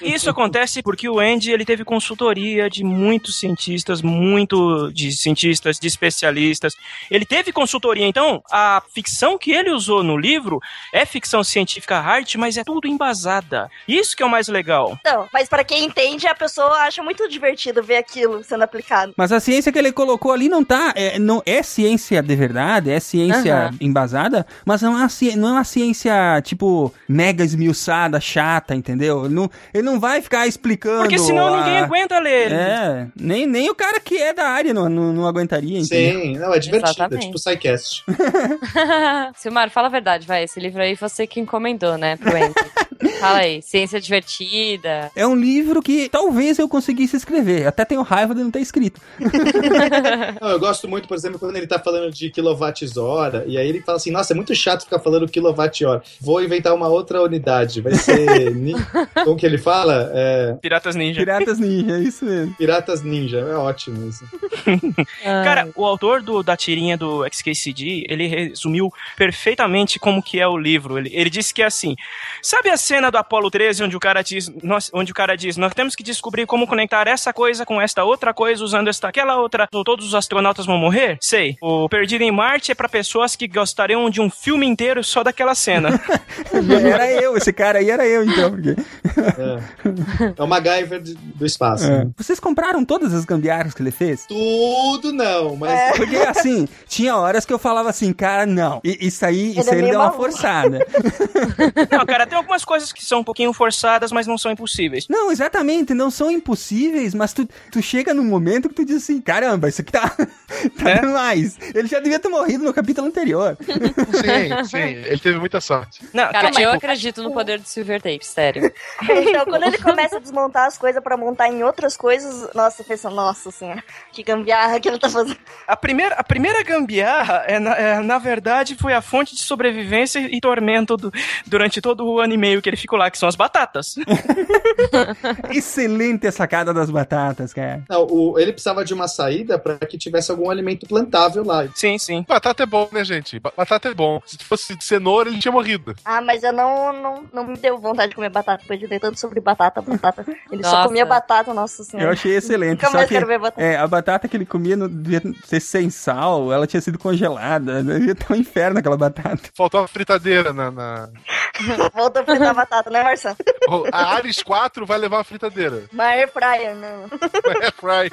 Isso acontece porque o Andy ele teve consultoria de muitos cientistas, muito de cientistas, de especialistas. Ele teve consultoria, então a ficção que ele usou no livro é ficção científica hard, mas é tudo embasada. Isso que é o mais legal. Então, mas pra quem entende, a pessoa acha muito divertido ver aquilo sendo aplicado. Mas a ciência que ele colocou ali não tá. É, não, é ciência de verdade, é ciência Aham. embasada, mas não é, uma, não é uma ciência, tipo, mega esmiuçada, chata, entendeu? Ele não, ele não vai ficar explicando. Porque senão a- ninguém aguenta ler. É, nem, nem o cara que é da área não, não, não aguentaria, entendeu? Sim, não, é divertido. Exatamente. É tipo SciCast. Silmar, fala a verdade, vai. Esse livro aí você que encomendou, né, pro Andy. fala aí, ciência divertida. É um livro que talvez eu conseguisse escrever. Até tenho raiva de não ter escrito. Não, eu gosto muito, por exemplo, quando ele tá falando de quilowatts-hora, e aí ele fala assim, nossa, é muito chato ficar falando quilowatt-hora. Vou inventar uma outra unidade. Vai ser... ni- Como que ele fala? É... Piratas Ninja. Piratas Ninja, é isso mesmo. Piratas Ninja. É ótimo isso. Cara, o autor do- da tirinha do XKCD, ele resumiu perfeitamente como que é o livro. Ele, ele disse que é assim, sabe a cena do Apollo 13 onde o cara diz, nós, onde o cara diz, nós temos que descobrir como conectar essa coisa com esta outra coisa usando esta aquela outra, ou todos os astronautas vão morrer? Sei. O Perdido em Marte é pra pessoas que gostariam de um filme inteiro só daquela cena. Era eu, esse cara aí era eu, então. Porque... É, é o MacGyver do espaço. É. né? Vocês compraram todas as gambiarras que ele fez? Tudo não, mas... Porque assim, tinha horas que eu falava assim, cara, não. I- Isso aí, isso é aí ele deu uma forçada. Não, cara, tem algumas coisas que são um pouquinho forçadas, mas não são impossíveis. Não, exatamente, não são impossíveis, mas tu, tu chega num momento que tu diz assim, caramba, isso aqui tá, tá É? demais. Ele já devia ter morrido no capítulo anterior. Sim, sim. Ele teve muita sorte. Não, Cara, tipo, eu acredito no poder do Silver Tape, sério. Então, quando ele começa a desmontar as coisas pra montar em outras coisas, nossa, eu penso, nossa senhora, que gambiarra que ele tá fazendo. A primeira, a primeira gambiarra, é, na, é, na verdade, foi a fonte de sobrevivência e tormento do- durante todo o ano e meio que ele ficou lá, que são as batatas. Excelente a sacada das batatas, cara. Não, o- ele precisava de uma saída para que tivesse algum alimento plantável lá. Sim, sim. Batata é bom, né, gente? Ba- Batata é bom. Se fosse de cenoura, ele tinha morrido. Ah, mas eu não, não, não me deu vontade de comer batata, depois de ler tanto sobre batata, batata. Ele só Nossa. comia batata, nossa senhora. Eu achei excelente. Nunca Só mais que quero ver batata. é, a batata que ele comia não devia ser sem sal, ela tinha sido congelada. Devia ter um inferno aquela batata. Faltou uma fritadeira na. na... Volta a fritar batata, né, Marcelo? A Ares 4 vai levar uma fritadeira. Uma air fryer, não. É fry.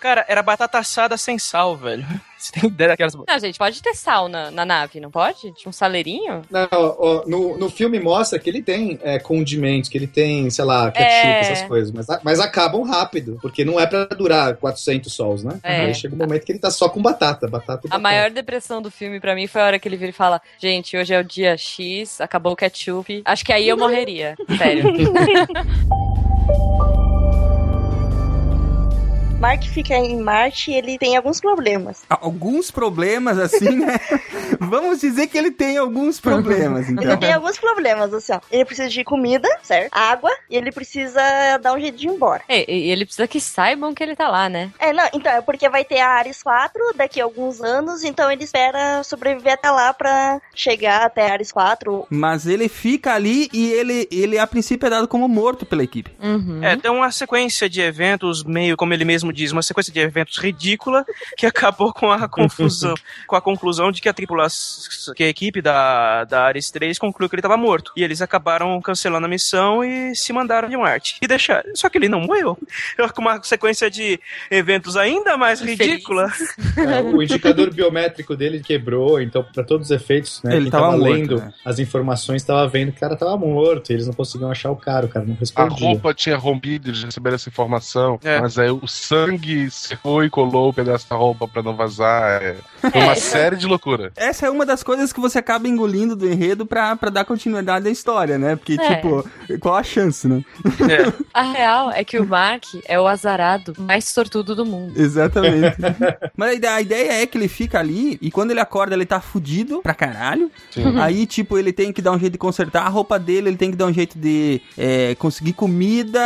Cara, era batata assada sem sal, velho. Você tem ideia daquelas. Não, gente, pode ter sal na, na nave, não pode? Tinha um saleirinho? Não, ó, no, no filme mostra que ele tem é, condimentos, que ele tem, sei lá, ketchup, É. essas coisas, mas, mas acabam rápido, porque não é pra durar 400 sols, né? É. Aí chega um momento que ele tá só com batata, batata e A batata. maior depressão do filme pra mim foi a hora que ele vira e fala: Gente, hoje é o dia X, acabou o ketchup. Acho que aí eu morreria. Sério. Mark fica em Marte e ele tem alguns problemas. Alguns problemas, assim, né? Vamos dizer que ele tem alguns problemas, então. Ele tem alguns problemas, assim, ó. Ele precisa de comida, certo? Água, e ele precisa dar um jeito de ir embora. É, e ele precisa que saibam que ele tá lá, né? É, não, então, é porque vai ter a Ares 4 daqui a alguns anos, então ele espera sobreviver até lá pra chegar até a Ares 4. Mas ele fica ali e ele, ele a princípio é dado como morto pela equipe. Uhum. É, tem uma sequência de eventos, meio como ele mesmo diz, uma sequência de eventos ridícula que acabou com a confusão, com a conclusão de que a tripulação, que a equipe da, da Ares 3 concluiu que ele estava morto. E eles acabaram cancelando a missão e se mandaram de Marte. E deixaram. Só que ele não morreu. Com uma sequência de eventos ainda mais ridícula. É, o indicador biométrico dele quebrou, então, pra todos os efeitos, né? Ele quem tava tava morto, lendo né? as informações tava vendo que o cara tava morto, e eles não conseguiam achar o cara, o cara não A respondia. roupa tinha rompido, eles receberam essa informação, É. mas aí o sangue secou e colou o pedaço da roupa pra não vazar. É, foi uma É, série de loucura. Essa é uma das coisas que você acaba engolindo do enredo pra, pra dar continuidade à história, né? Porque, É. tipo, qual a chance, né? É. A real é que o Mark é o azarado mais sortudo do mundo. Exatamente. Mas a ideia, a ideia é que ele fica ali e quando ele acorda ele tá fudido pra caralho. Sim. Aí, tipo, ele tem que dar um jeito de consertar a roupa dele, ele tem que dar um jeito de é, conseguir comida,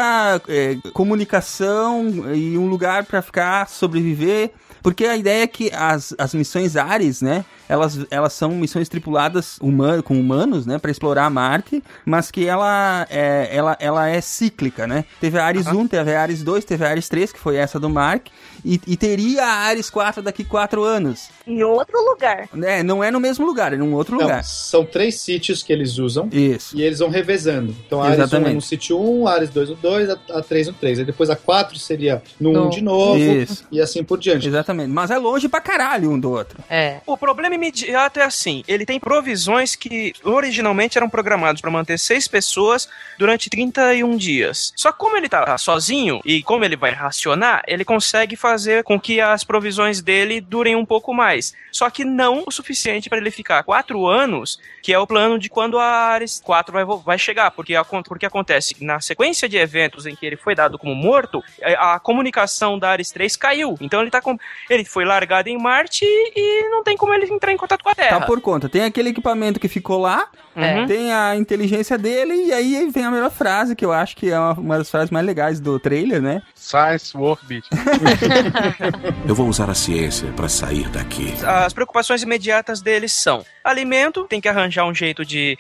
é, comunicação e um lugar pra ficar, sobreviver. Porque a ideia é que as, as missões Ares, né? Elas, elas são missões tripuladas human, com humanos, né? Pra explorar Marte, mas que ela é, ela, ela é cíclica, né? Teve a Ares 1, teve a Ares 2, teve a Ares 3, que foi essa do Mark, e, e teria a Ares 4 daqui 4 anos. Em outro lugar. É, não é no mesmo lugar, é num outro Não, lugar. são três sítios que eles usam Isso. e eles vão revezando. Então a Ares 1 é Exatamente. no sítio 1, a Ares 2 no 2, a, a 3 no 3. Aí depois a 4 seria no No- 1 de novo Isso. e assim por diante. Exatamente. Mas é longe pra caralho um do outro. É. O problema imediato é assim: ele tem provisões que originalmente eram programadas para manter seis pessoas durante 31 dias. Só como ele tá sozinho e como ele vai racionar, ele consegue fazer com que as provisões dele durem um pouco mais. Só que não o suficiente para ele ficar quatro anos, que é o plano de quando a Ares 4 vai, vai chegar. Porque, porque acontece na sequência de eventos em que ele foi dado como morto, é, a, a comunicação da Ares 3 caiu. Então ele tá com. Ele foi largado em Marte e não tem como ele entrar em contato com a Terra. Tá por conta. Tem aquele equipamento que ficou lá, Uhum. tem a inteligência dele, e aí vem a melhor frase, que eu acho que é uma, uma das frases mais legais do trailer, né? Science Workbeat. Eu vou usar a ciência para sair daqui. As preocupações imediatas deles são alimento, tem que arranjar um jeito de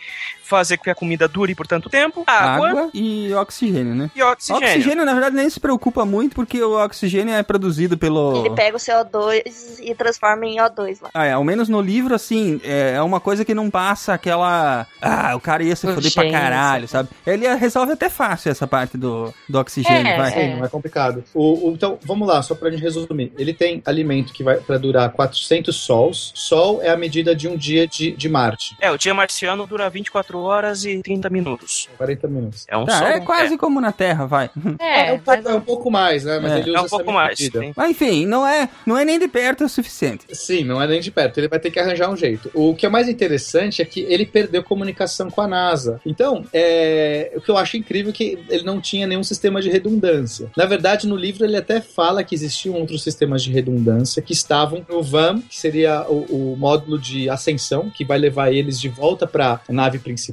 fazer com que a comida dure por tanto tempo, água, Água e oxigênio, né? e oxigênio. Oxigênio, na verdade, nem se preocupa muito, porque o oxigênio é produzido pelo... Ele pega o CO2 e transforma em O2 lá. Ah, é, ao menos no livro, assim, é, é uma coisa que não passa aquela. Ah, o cara ia se foder pra caralho, sabe? Ele resolve até fácil essa parte do, do oxigênio, É, vai. Sim, não é complicado. O, o- então, vamos lá, só pra gente resumir. Ele tem alimento que vai pra durar 400 sols. Sol é a medida de um dia de, de Marte, É, o dia marciano dura 24 horas e 30 minutos. 40 minutos. É um Tá, sol. é quase como na Terra, vai. É, um, pouco, é um pouco mais, né? Mas É. ele usa É um pouco mais. Mas enfim, não é, não é nem de perto o suficiente. Sim, não é nem de perto. Ele vai ter que arranjar um jeito. O que é mais interessante é que ele perdeu comunicação com a NASA. Então, é, o que eu acho incrível é que ele não tinha nenhum sistema de redundância. Na verdade, no livro ele até fala que existiam outros sistemas de redundância que estavam no VAM, que seria o, o módulo de ascensão, que vai levar eles de volta para a nave principal.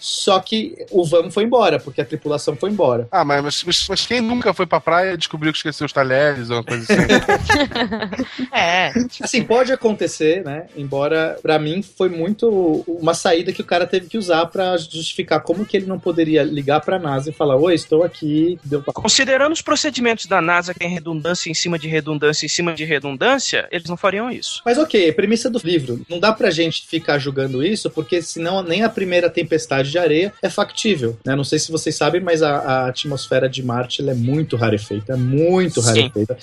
Só que o VAM foi embora, porque a tripulação foi embora. Ah, mas, mas, mas- quem nunca foi pra praia descobriu que esqueceu os talheres ou uma coisa assim? é. Assim, pode acontecer, né? Embora, pra mim, foi muito uma saída que o cara teve que usar pra justificar como que ele não poderia ligar pra NASA e falar: Oi, estou aqui. Deu pra... Considerando os procedimentos da NASA que tem redundância em cima de redundância em cima de redundância, eles não fariam isso. Mas ok, premissa do livro. Não dá pra gente ficar julgando isso, porque senão nem a primeira tempestade de areia é factível. Né? Não sei se vocês sabem, mas a, a atmosfera de Marte ela é muito rarefeita. É muito Sim. rarefeita.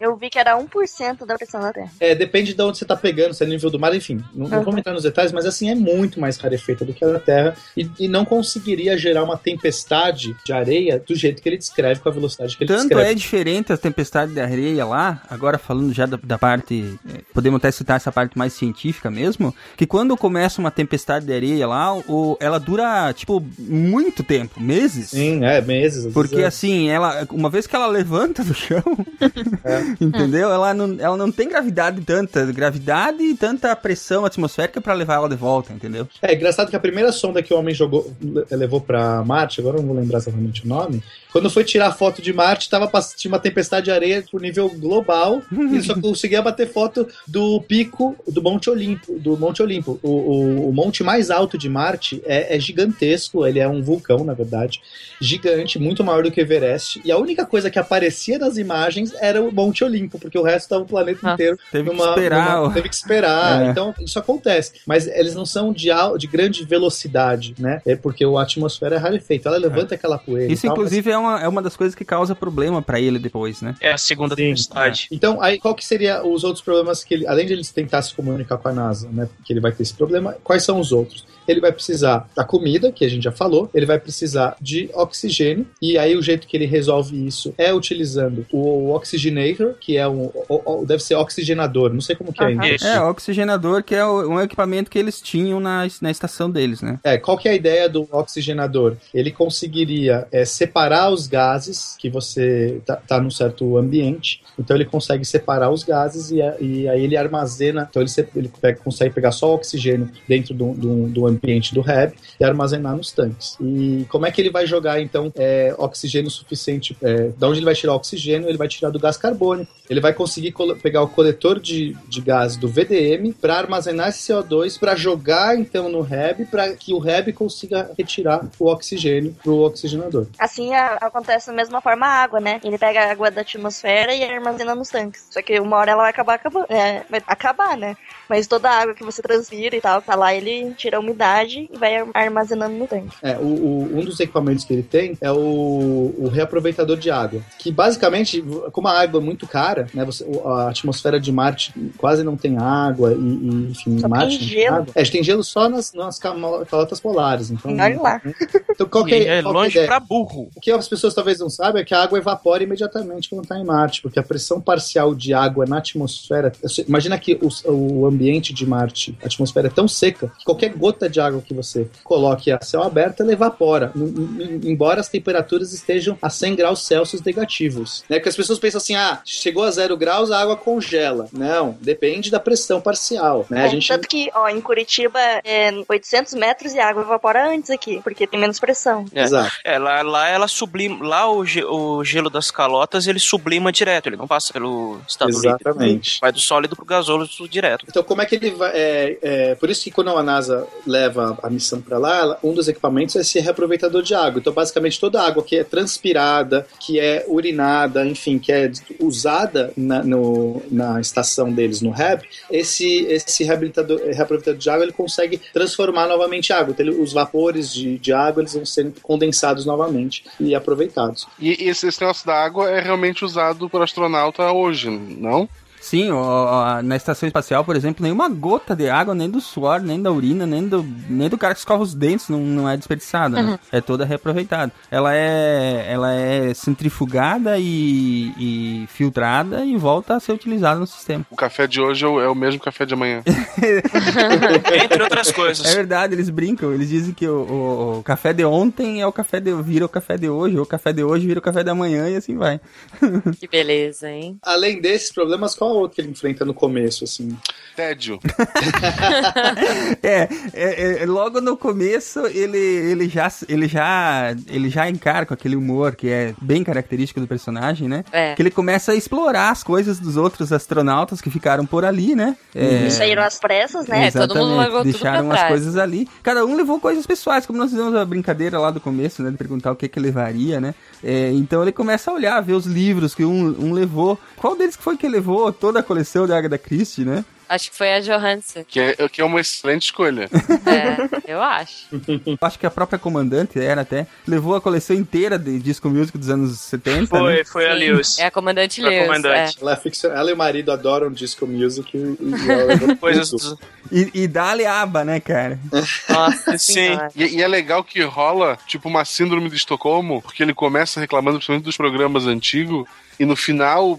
Eu vi que era 1% da pressão da Terra. É, depende de onde você tá pegando, se é nível do mar, enfim. Não, não Uhum. vamos entrar nos detalhes, mas assim, é muito mais rarefeita do que a da Terra. E, e não conseguiria gerar uma tempestade de areia do jeito que ele descreve, com a velocidade que ele Tanto descreve. é diferente a tempestade de areia lá, agora falando já da, da parte, eh, podemos até citar essa parte mais científica mesmo, que quando começa uma tempestade de areia lá, o, o, ela dura, tipo, muito tempo, meses. Sim, é, meses. Porque é. assim, ela, uma vez que ela levanta do chão, É. entendeu? Ela não, ela não tem gravidade tanta, gravidade e tanta pressão atmosférica pra levar ela de volta, entendeu? É engraçado que a primeira sonda que o homem jogou, le- levou pra Marte, agora eu não vou lembrar exatamente o nome, quando foi tirar foto de Marte, tava, tinha uma tempestade de areia por nível global, e ele só conseguia bater foto do pico do Monte Olimpo. Do Monte Olimpo. O, o- o monte mais alto de Marte é, é gigantesco, ele é um vulcão, na verdade, gigante, muito maior do que o Everest, e a única coisa que aparecia nas imagens era o Monte Olimpo, porque o resto estava o planeta inteiro Teve que numa- esperar. numa- teve que esperar. É. Então, isso acontece. Mas eles não são de, de grande velocidade, né? É porque a atmosfera é rarefeita. Ela levanta aquela poeira. Isso, e tal, inclusive, é, uma, é uma das coisas que causa problema pra ele depois, né? É a segunda tempestade. Então, aí qual que seria os outros problemas que ele, além de ele tentar se comunicar com a NASA, né, que ele vai ter esse problema, quais são os outros? Ele vai precisar da comida, que a gente já falou, ele vai precisar de oxigênio, e aí o jeito que ele resolve isso é utilizando o oxygenator, que é um, o- o- deve ser oxigenador, não sei como que é inglês. É, oxigenador, que é um equipamento que eles tinham na, na estação deles, né? É, qual que é a ideia do oxigenador? Ele conseguiria é, separar os gases que você tá, tá num certo ambiente, então ele consegue separar os gases e, e aí ele armazena, então ele, ele pega- consegue pegar só o oxigênio dentro do, do, do ambiente do REB e armazenar nos tanques. E como é que ele vai jogar então é, oxigênio suficiente? É, da onde ele vai tirar o oxigênio? Ele vai tirar do gás carbônico. Ele vai conseguir pegar o coletor de, de gás do VDM para armazenar esse CO2 para jogar então no REB para que o REB consiga retirar o oxigênio pro oxigenador. Assim a- acontece da mesma forma a água, né? Ele pega a água da atmosfera e armazena nos tanques. Só que uma hora ela vai acabar. É, vai acabar, né? Mas toda a água que você transfira e tal, tá lá, ele tira a umidade e vai ar- armazenando no tanque. É, o, o- um dos equipamentos que ele tem é o, o reaproveitador de água. Que basicamente, como a água é muito cara, né? você- a atmosfera de Marte quase não tem água e, e, enfim, Só Marte tem gelo. água. É, tem gelo só nas, nas calotas polares. Então, Olha lá. Então, qual que é, é qual que longe ideia? pra burro. O que as pessoas talvez não saibam é que a água evapora imediatamente quando está em Marte, porque a pressão parcial de água na atmosfera. Imagina que o, o ambiente de Marte, a atmosfera é tão seca que qualquer gota de água que você coloque a céu aberto, ela evapora, embora as temperaturas estejam a 100 graus Celsius negativos. Né? Porque as pessoas pensam assim: ah, chegou a zero graus, a água congela. Não, depende da pressão parcial. Né? A É, gente Tanto que, ó, em Curitiba é 800 metros e a água evapora antes aqui, porque tem menos pressão. É, É, lá, lá ela sublima. Lá o, ge- o gelo das calotas ele sublima direto, ele não passa pelo estado Exatamente. líquido. Vai do sólido pro gasômetro direto. Então, como é que ele vai. É, é, por isso que quando a NASA leva a missão para lá, um dos equipamentos é esse reaproveitador de água. Então, basicamente, toda a água que é transpirada, que é urinada, enfim, que é usada na, no- na estação deles, no REB, esse, esse reabilitador, reaproveitador de água ele consegue transformar novamente em água. Então, ele- os vapores de, de água eles vão sendo condensados novamente e aproveitados. E esse, esse negócio da água é realmente usado por astronauta hoje, não? Sim, ó, ó, na estação espacial, por exemplo, nenhuma gota de água, nem do suor, nem da urina, nem do, nem do cara que escova os dentes não, não é desperdiçada, né? Uhum. É toda reaproveitada. Ela é, ela é centrifugada e, e filtrada e volta a ser utilizada no sistema. O café de hoje é o, é o mesmo café de amanhã. Entre outras coisas. É verdade, eles brincam, eles dizem que o, o- o café de ontem é o café de, vira o café de hoje, ou o café de hoje vira o café da manhã e assim vai. Que beleza, hein? Além desses problemas, qual o outro que ele enfrenta no começo, assim? Tédio. É, é, é, logo no começo ele, ele, já, ele, já, ele já encara com aquele humor que é bem característico do personagem, né? É. Que ele começa a explorar as coisas dos outros astronautas que ficaram por ali, né? É, E saíram às pressas, né? Exatamente, deixaram as coisas ali. Cada um levou coisas pessoais, como nós fizemos a brincadeira lá do começo, né? De perguntar o que que levaria, né? É, então ele começa a olhar, ver os livros que um, um levou. Qual deles que foi que levou toda a coleção da Agatha Christie, né? Acho que foi a Johansson. Que é, que é uma excelente escolha. É, eu acho. Acho que a própria comandante era até. Levou a coleção inteira de disco music dos anos 70. Foi, né? foi a Lewis. É a comandante Foi a Lewis. comandante. Ela, é ficcion- ela e o marido adoram disco music e, e Coisas E, e dá-lhe aba, né, cara? Nossa Sim. E, e é legal que rola, tipo, uma síndrome de Estocolmo, porque ele começa reclamando principalmente dos programas antigos, e no final,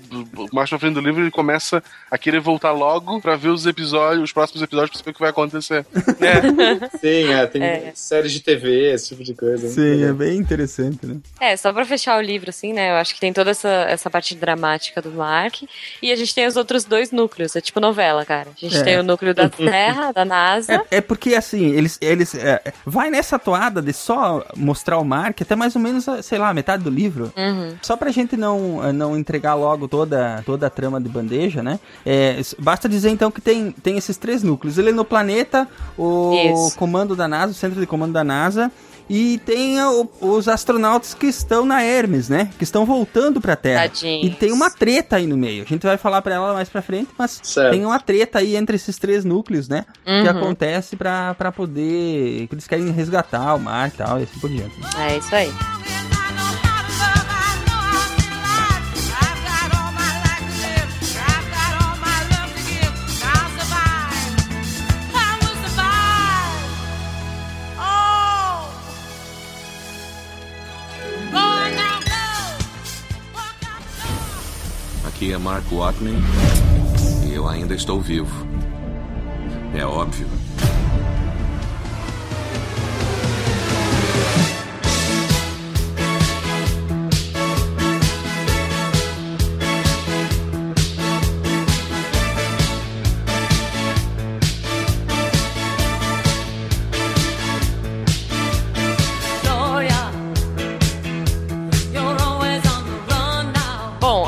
mais pra frente do livro, ele começa a querer voltar logo pra ver os episódios, os próximos episódios pra saber o que vai acontecer. Sim, é, tem É. séries de TV, esse tipo de coisa. Sim, é bem interessante, né? É, só pra fechar o livro, assim, né? Eu acho que tem toda essa, essa parte dramática do Mark. E a gente tem os outros dois núcleos. É tipo novela, cara. A gente É. tem o núcleo da Terra, da NASA. É, é porque assim, eles. eles é, vai nessa toada de só mostrar o Mark até mais ou menos, sei lá, metade do livro. Uhum. Só pra gente não, eh, não entregar logo toda, toda a trama de bandeja, né? É, basta dizer então que tem, tem esses três núcleos. Ele é no planeta, o Isso. comando da NASA, o centro de comando da NASA. E tem o- os astronautas que estão na Hermes, né? Que estão voltando pra Terra. Tadinhos. E tem uma treta aí no meio. A gente vai falar pra ela mais pra frente, mas Certo. tem uma treta aí entre esses três núcleos, né? Que Uhum. acontece pra, pra poder. que eles querem resgatar o mar e tal, e assim por diante. É isso aí. Aqui é Mark Watney e eu ainda estou vivo. É óbvio.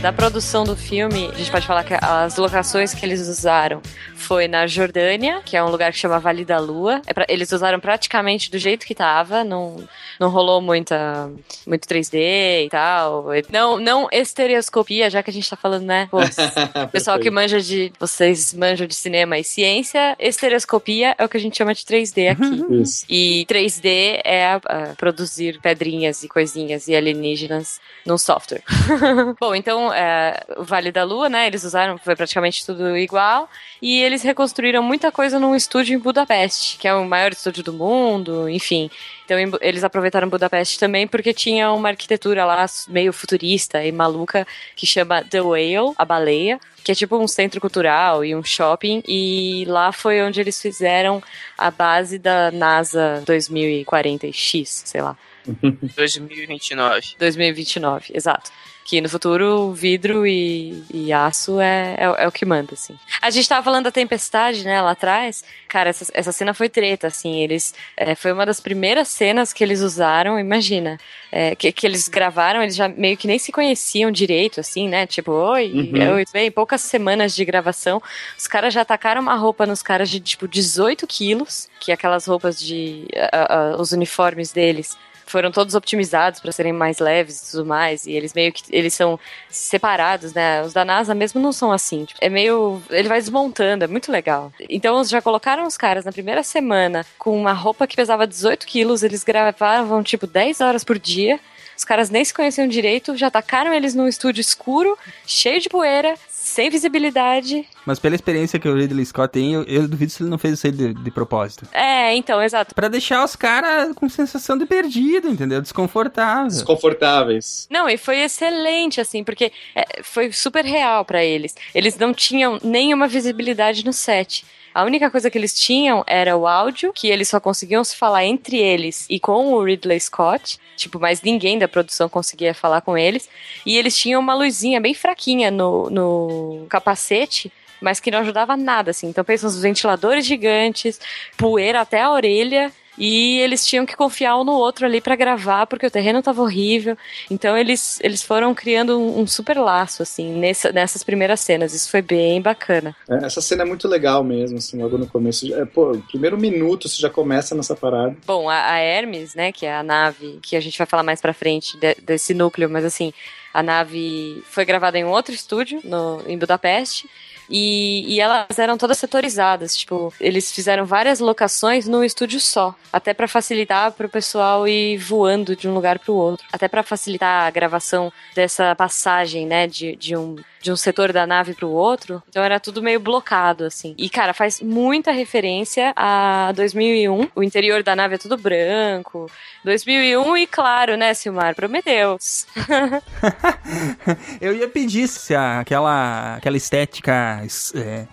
Da produção do filme, a gente pode falar que as locações que eles usaram foi na Jordânia, que é um lugar que chama Vale da Lua. É pra- eles usaram praticamente do jeito que tava, não, não rolou muita, muito 3D e tal. Não, não estereoscopia, já que a gente tá falando, né? Pô, pessoal que manja de. Vocês manjam de cinema e ciência, estereoscopia é o que a gente chama de 3D aqui. Isso. E 3D é a- a produzir pedrinhas e coisinhas e alienígenas num software. Bom, então, é, o Vale da Lua, né? Eles usaram, foi praticamente tudo igual. E eles reconstruíram muita coisa num estúdio em Budapeste, que é o maior estúdio do mundo, enfim. Então, eles aproveitaram Budapeste também porque tinha uma arquitetura lá meio futurista e maluca que chama The Whale, a baleia, que é tipo um centro cultural e um shopping. E lá foi onde eles fizeram a base da NASA 2040X, sei lá. 2029. 2029, exato. Que no futuro vidro e, e aço é, é, é o que manda, assim. A gente tava falando da tempestade, né, lá atrás. Cara, essa, essa cena foi treta, assim. Eles. é, foi uma das primeiras cenas que eles usaram, imagina. é, que, que eles gravaram, eles já meio que nem se conheciam direito, assim, né? Tipo, oi, Uhum. oi, tudo bem? Poucas semanas de gravação. Os caras já tacaram uma roupa nos caras de, tipo, 18 quilos, que é aquelas roupas de. ah, ah, os uniformes deles foram todos optimizados para serem mais leves e tudo mais. E eles meio que eles são separados, né? Os da NASA mesmo não são assim. Tipo, é meio. Ele vai desmontando, é muito legal. Então já colocaram os caras na primeira semana com uma roupa que pesava 18 quilos. Eles gravavam tipo 10 horas por dia. Os caras nem se conheciam direito, já tacaram eles num estúdio escuro, cheio de poeira, sem visibilidade. Mas pela experiência que o Ridley Scott tem, eu, eu duvido se ele não fez isso aí de, de propósito. É, então, exato. Pra deixar os caras com sensação de perdido, entendeu? Desconfortável. Desconfortáveis. Não, e foi excelente, assim, porque é, foi super real pra eles. Eles não tinham nenhuma visibilidade no set. A única coisa que eles tinham era o áudio, que eles só conseguiam se falar entre eles e com o Ridley Scott. Tipo, mas ninguém da produção conseguia falar com eles. E eles tinham uma luzinha bem fraquinha no, no capacete, mas que não ajudava nada, assim. Então pensa nos ventiladores gigantes, poeira até a orelha. E eles tinham que confiar um no outro ali pra gravar, porque o terreno tava horrível. Então eles, eles foram criando um, um super laço, assim, nessa, nessas primeiras cenas. Isso foi bem bacana. É, Essa cena é muito legal mesmo, assim, logo no começo. É, pô, primeiro minuto você já começa nessa parada. Bom, a, a Hermes, né, que é a nave que a gente vai falar mais pra frente de- desse núcleo, mas assim, a nave foi gravada em um outro estúdio, no, em Budapeste. E, e elas eram todas setorizadas, tipo, eles fizeram várias locações num estúdio só, até pra facilitar pro pessoal ir voando de um lugar pro outro, até pra facilitar a gravação dessa passagem, né, de, de um de um setor da nave pro outro, então era tudo meio blocado assim. E cara, faz muita referência a 2001. O interior da nave é tudo branco. 2001 e claro, né, Silmar, Prometheus. Eu ia pedir se aquela, aquela estética é,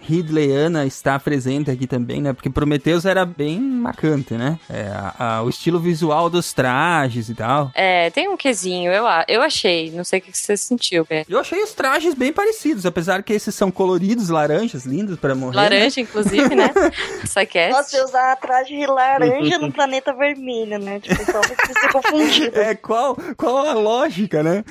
Ridleyana está presente aqui também, né? Porque Prometheus era bem marcante, né? É, a- a- o estilo visual dos trajes e tal. É, tem um quesinho, eu, eu achei. Não sei o que você sentiu, Pé. Eu achei os trajes bem parecidos, apesar que esses são coloridos, laranjas, lindos pra morrer. né? Laranja, inclusive, né? Psycast. Nossa, eu usar traje laranja no planeta vermelho, né? Tipo, só ser confundido. É, qual, qual a lógica, né?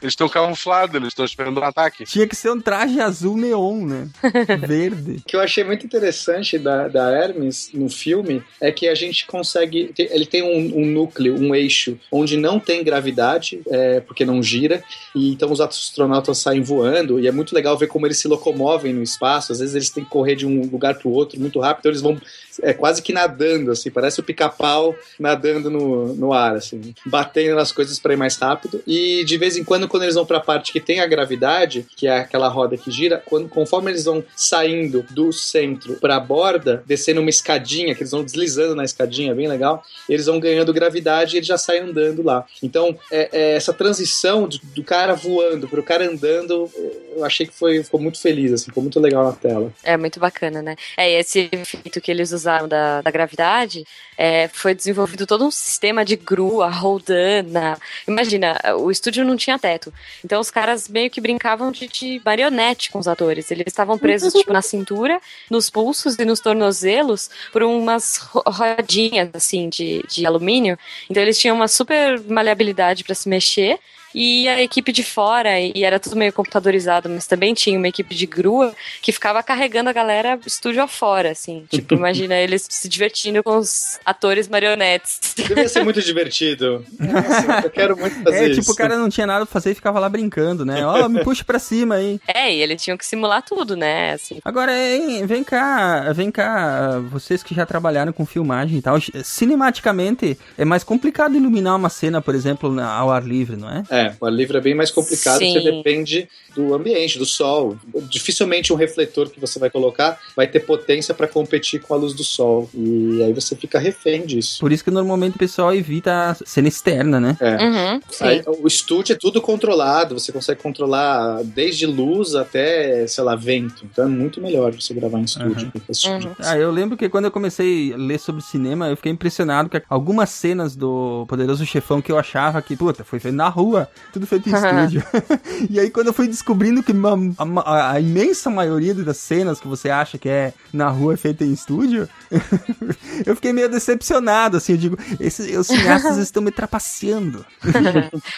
Eles estão camuflados, eles estão esperando um ataque. Tinha que ser um traje azul neon, né? Verde. O que eu achei muito interessante da, da Hermes no filme é que a gente consegue. Ele tem um, um núcleo, um eixo, onde não tem gravidade, é, porque não gira, e então os astronautas saem voando, e é muito legal ver como eles se locomovem no espaço. Às vezes eles têm que correr de um lugar para o outro muito rápido, então eles vão é, quase que nadando, assim, parece o pica-pau nadando no, no ar, assim, batendo nas coisas para ir mais rápido. E de vez em quando, quando eles vão para a parte que tem a gravidade, que é aquela roda que gira, quando, conforme eles vão saindo do centro para a borda, descendo uma escadinha, que eles vão deslizando na escadinha, bem legal, eles vão ganhando gravidade e eles já saem andando lá. Então, é, é essa transição do, do cara voando para o cara andando, eu achei que foi, ficou muito feliz, assim, ficou muito legal na tela. É muito bacana, né? É, e esse efeito que eles usaram da, da gravidade é, foi desenvolvido todo um sistema de grua, roldana. Imagina, o estúdio não tinha teto. Então os caras meio que brincavam de, de marionete com os atores. Eles estavam presos, tipo, na cintura, nos pulsos e nos tornozelos por umas ro- rodinhas, assim, de, de alumínio. Então eles tinham uma super maleabilidade para se mexer. E a equipe de fora, e era tudo meio computadorizado, mas também tinha uma equipe de grua que ficava carregando a galera estúdio afora, assim. Tipo, imagina eles se divertindo com os atores marionetes. Devia ser muito divertido. Assim, eu quero muito fazer É, isso. tipo, o cara não tinha nada pra fazer e ficava lá brincando, né? Ó, me puxa pra cima aí. É, e eles tinham que simular tudo, né? Assim. Agora, hein, vem cá, vem cá, vocês que já trabalharam com filmagem e tal, cinematicamente é mais complicado iluminar uma cena, por exemplo, ao ar livre, não é? É, o ar livre é bem mais complicado, Sim. você depende do ambiente, do sol. Dificilmente um refletor que você vai colocar vai ter potência para competir com a luz do sol. E aí você fica refém disso. Por isso que normalmente o pessoal evita a cena externa, né? É. Uhum. Aí, o estúdio é tudo controlado, você consegue controlar desde luz até, sei lá, vento. Então é muito melhor você gravar em estúdio. Uhum. coisa. Ah, eu lembro que quando eu comecei a ler sobre cinema, eu fiquei impressionado com algumas cenas do Poderoso Chefão que eu achava que, puta, foi feito na rua, tudo feito em estúdio. e aí quando eu fui descobrindo que uma- a, a imensa maioria das cenas que você acha que é na rua é feita em estúdio, eu fiquei meio decepcionado, assim, eu digo, esses, os cineastas estão me trapaceando.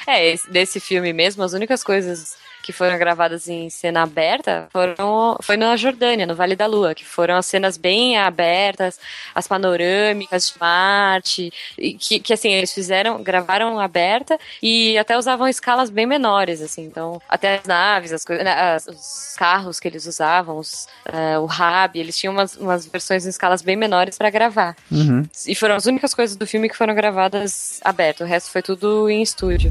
É, esse- desse filme mesmo, as únicas coisas que foram gravadas em cena aberta foram foi na Jordânia, no Vale da Lua, que foram as cenas bem abertas, as panorâmicas de Marte, que, que assim, eles fizeram, gravaram aberta e até usavam escalas bem menores, assim, então, até as naves, as coisas, né, as- os carros que eles usavam, os, eh, o hub, eles tinham umas, umas versões em escalas bem menores para gravar. Uhum. E foram as únicas coisas do filme que foram gravadas aberto. O resto foi tudo em estúdio.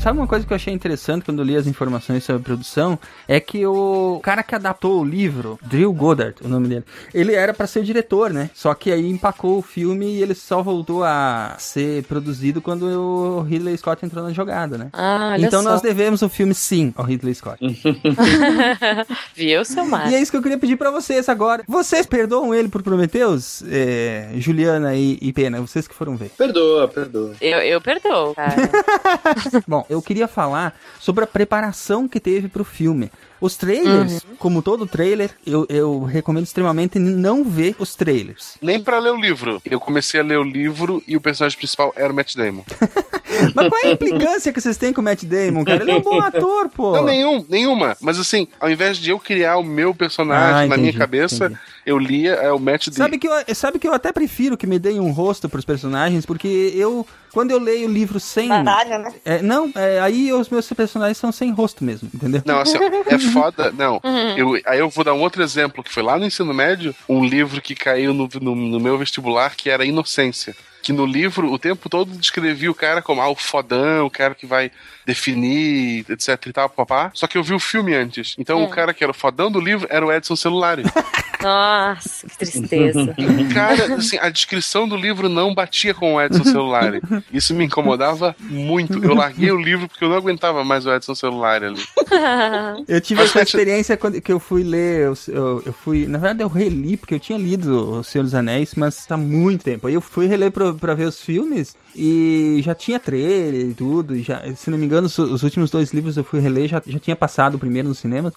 Sabe uma coisa que eu achei interessante quando eu li as informações sobre a produção? É que o cara que adaptou o livro, Drew Goddard, o nome dele, ele era pra ser o diretor, né? Só que aí empacou o filme e ele só voltou a ser produzido quando o Ridley Scott entrou na jogada, né? Ah, olha então só. nós devemos o filme sim ao Ridley Scott. Viu, seu Mar? E é isso que eu queria pedir pra vocês agora. Vocês perdoam ele por Prometheus? É, Juliana e, e Pena, vocês que foram ver. Perdoa, perdoa. Eu, eu perdoo, cara. Bom, eu queria falar sobre a preparação que teve pro filme. Os trailers, como todo trailer, eu, eu recomendo extremamente não ver os trailers. Nem pra ler o livro. Eu comecei a ler o livro e o personagem principal era o Matt Damon. Mas qual é a implicância que vocês têm com o Matt Damon, cara? Ele é um bom ator, pô. Não, nenhum, nenhuma. Mas assim, ao invés de eu criar o meu personagem Ah, na entendi, minha cabeça, entendi. eu lia é, o Matt Damon. Sabe que, eu, sabe que eu até prefiro que me deem um rosto pros personagens, porque eu, quando eu leio o livro sem. Baralho, né? É, não, é, aí os meus personagens são sem rosto mesmo, entendeu? Não, assim, ó, é foda. Não, Uhum. eu, aí eu vou dar um outro exemplo, que foi lá no ensino médio, um livro que caiu no, no, no meu vestibular, que era Inocência. que no livro o tempo todo descrevia o cara como ah, o fodão, o cara que vai definir, etc e tal, papá. Só que eu vi o filme antes. Então É. o cara que era o fodão do livro era o Edson Celulari. Nossa, que tristeza. Cara, assim, a descrição do livro não batia com o Edson Celulari. Isso me incomodava muito. Eu larguei o livro porque eu não aguentava mais o Edson Celulari ali. Eu tive Mas essa experiência quando que eu fui ler, eu, eu, eu fui, na verdade eu reli, porque eu tinha lido O Senhor dos Anéis, mas tá muito tempo. Aí eu fui reler pra, pra ver os filmes e já tinha trailer e tudo, e já, se não me engano, os, os últimos dois livros eu fui reler, já, já tinha passado o primeiro no cinema.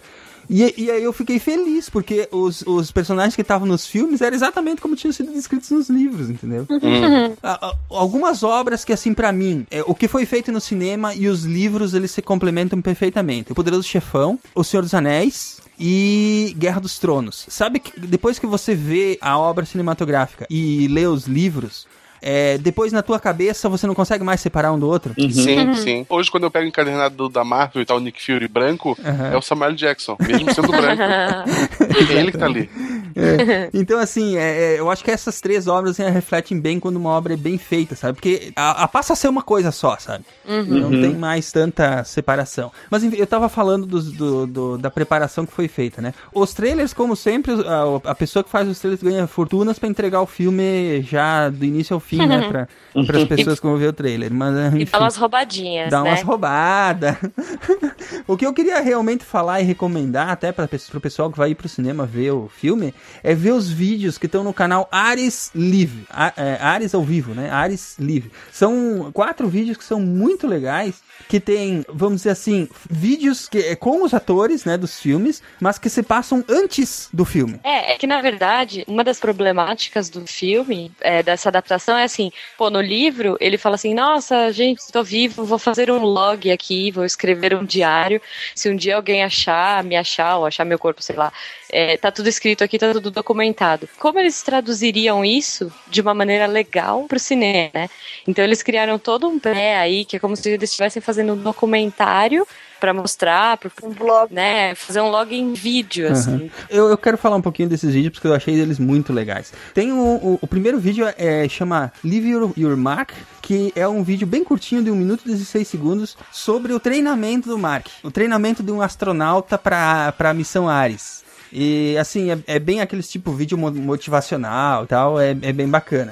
E, e aí eu fiquei feliz, porque os, os personagens que estavam nos filmes eram exatamente como tinham sido descritos nos livros, entendeu? Uhum. A- a- algumas obras que, assim, pra mim, é, o que foi feito no cinema e os livros, eles se complementam perfeitamente. O Poderoso Chefão, O Senhor dos Anéis e Guerra dos Tronos. Sabe que depois que você vê a obra cinematográfica e lê os livros, é, depois na tua cabeça você não consegue mais separar um do outro? Sim, sim. Hoje, quando eu pego o encadernado do- da Marvel e tá o Nick Fury branco, Aham. é o Samuel Jackson, mesmo sendo branco. é ele que tá ali. É. Então, assim, é, é, eu acho que essas três obras assim, refletem bem quando uma obra é bem feita, sabe? Porque a, a passa a ser uma coisa só, sabe? Uhum. Não Uhum. tem mais tanta separação. Mas enfim, eu tava falando dos- do, do- da preparação que foi feita, né? Os trailers, como sempre, a, a pessoa que faz os trailers ganha fortunas pra entregar o filme já do início ao fim, né? Pra, as pessoas que vão ver o trailer. Mas, E enfim, dá umas roubadinhas, Dá né? umas roubadas. o que eu queria realmente falar e recomendar até para o pessoal que vai ir pro cinema ver o filme é ver os vídeos que estão no canal Ares Live. A- é, Ares ao vivo, né? Ares Live. São quatro vídeos que são muito legais. Que tem, vamos dizer assim, vídeos que, é com os atores, né, dos filmes, mas que se passam antes do filme. É, é que na verdade, uma das problemáticas do filme, é, dessa adaptação, é assim, pô, no livro ele fala assim, nossa, gente, estou vivo, vou fazer um log aqui, vou escrever um diário, se um dia alguém achar, me achar, ou achar meu corpo, sei lá, é, tá tudo escrito aqui, tá tudo documentado. Como eles traduziriam isso de uma maneira legal pro cinema, né? Então eles criaram todo um pré aí, que é como se eles estivessem fazendo um documentário pra mostrar, pra, um blog, né? Fazer um log em vídeo, assim. Aham. Eu, eu quero falar um pouquinho desses vídeos porque eu achei eles muito legais. Tem o, o, o primeiro vídeo é chama Leave Your, Your Mark, que é um vídeo bem curtinho de 1 minuto e 16 segundos sobre o treinamento do Mark, o treinamento de um astronauta para a missão Ares. E assim, é, é bem aqueles tipo vídeo mo- motivacional e tal, é, é bem bacana.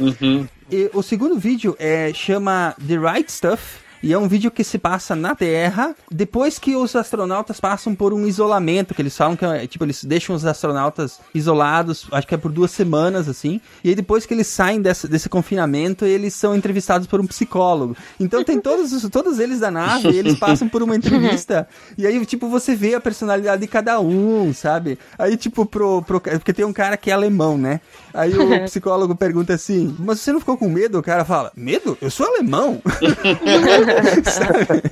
E o segundo vídeo é, chama The Right Stuff. E é um vídeo que se passa na Terra depois que os astronautas passam por um isolamento, que eles falam que é, tipo, eles deixam os astronautas isolados, acho que é por duas semanas, assim. E aí depois que eles saem desse, desse confinamento, eles são entrevistados por um psicólogo. Então tem todos, os- todos eles da nave, e eles passam por uma entrevista. e aí, tipo, você vê a personalidade de cada um, sabe? Aí, tipo, pro, pro. Porque tem um cara que é alemão, né? Aí o psicólogo pergunta assim: Mas você não ficou com medo? O cara fala: Medo? Eu sou alemão. Sabe?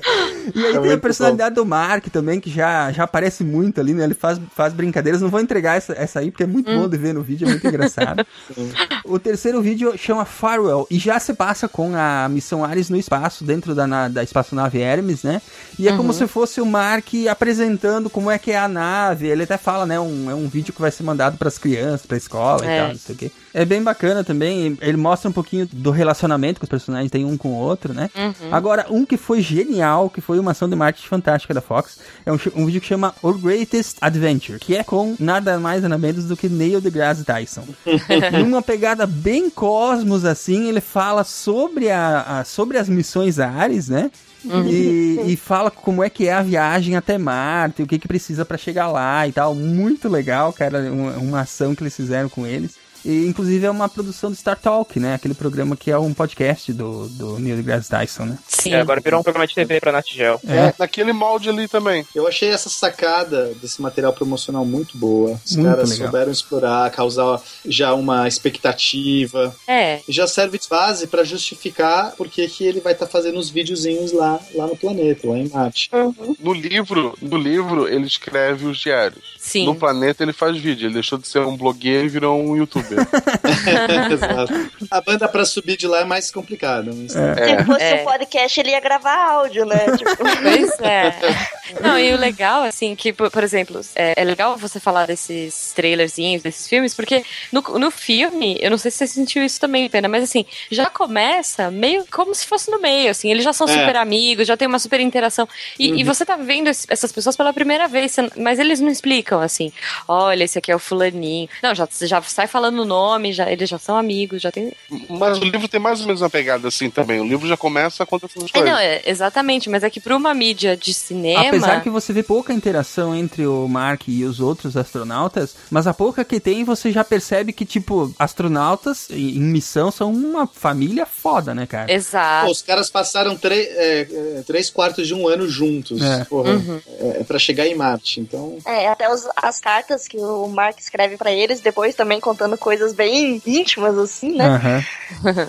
E aí É tem a personalidade do Mark também, que já, já aparece muito ali, né? Ele faz, faz brincadeiras. Não vou entregar essa, essa aí, porque é muito bom de ver no vídeo, é muito engraçado. O terceiro vídeo chama Farewell e já se passa com a missão Ares no espaço, dentro da, na- da espaçonave Hermes, né? E é como Uhum. se fosse o Mark apresentando como é que é a nave. Ele até fala, né? Um, é um vídeo que vai ser mandado para as crianças, para escola É. e tal, não sei o quê. É bem bacana também. Ele mostra um pouquinho do relacionamento que os personagens têm um com o outro, né? Uhum. Agora, um que foi genial, que foi uma ação de marketing fantástica da Fox, é um, um vídeo que chama Our Greatest Adventure, que é com nada mais nada menos do que Neil deGrasse Tyson. Numa pegada bem cosmos, assim, ele fala sobre, a, a- sobre as missões Ares, né? Uhum. E, e fala como é que é a viagem até Marte, o que, que precisa pra chegar lá e tal. Muito legal, cara, uma, uma ação que eles fizeram com eles. E, inclusive, é uma produção do Star Talk, né? Aquele programa que é um podcast do, do Neil deGrasse Tyson, né? Sim. É, agora virou um programa de TV pra Nat Geo. É, naquele molde ali também. Eu achei essa sacada desse material promocional muito boa. Os Muito caras legal. souberam explorar, causar já uma expectativa. É. E já serve de base pra justificar porque que ele vai estar fazendo os videozinhos lá, lá no planeta, lá em Marte. No livro, no livro, ele escreve os diários. Sim. No planeta ele faz vídeo. Ele deixou de ser um blogueiro e virou um youtuber. saber. A banda pra subir de lá é mais complicada. mas- Se fosse É. um podcast, ele ia gravar áudio, né? Tipo, Pois é. Não, e o legal, assim, que, por exemplo, é, é legal você falar desses trailerzinhos, desses filmes, porque no, no filme, eu não sei se você sentiu isso também, Pena, mas assim, já começa meio como se fosse no meio, assim, eles já são É. super amigos, já tem uma super interação. E, e Uhum. você tá vendo esse- essas pessoas pela primeira vez, mas eles não explicam, assim, olha, esse aqui é o fulaninho. Não, já, já sai falando o nome, já, eles já são amigos, já tem. Mas o livro tem mais ou menos uma pegada assim também. O livro já começa quando essas É, coisas. não, é, exatamente, mas é que pra uma mídia de cinema. Apesar que você vê pouca interação entre o Mark e os outros astronautas, mas a pouca que tem, você já percebe que, tipo, astronautas em missão são uma família foda, né, cara? Exato. Pô, os caras passaram é, é, três quartos de um ano juntos. É. Porra, Uhum. é, pra chegar em Marte. Então. É, até os- as cartas que o Mark escreve pra eles, depois também contando coisas bem íntimas, assim, né? Aham.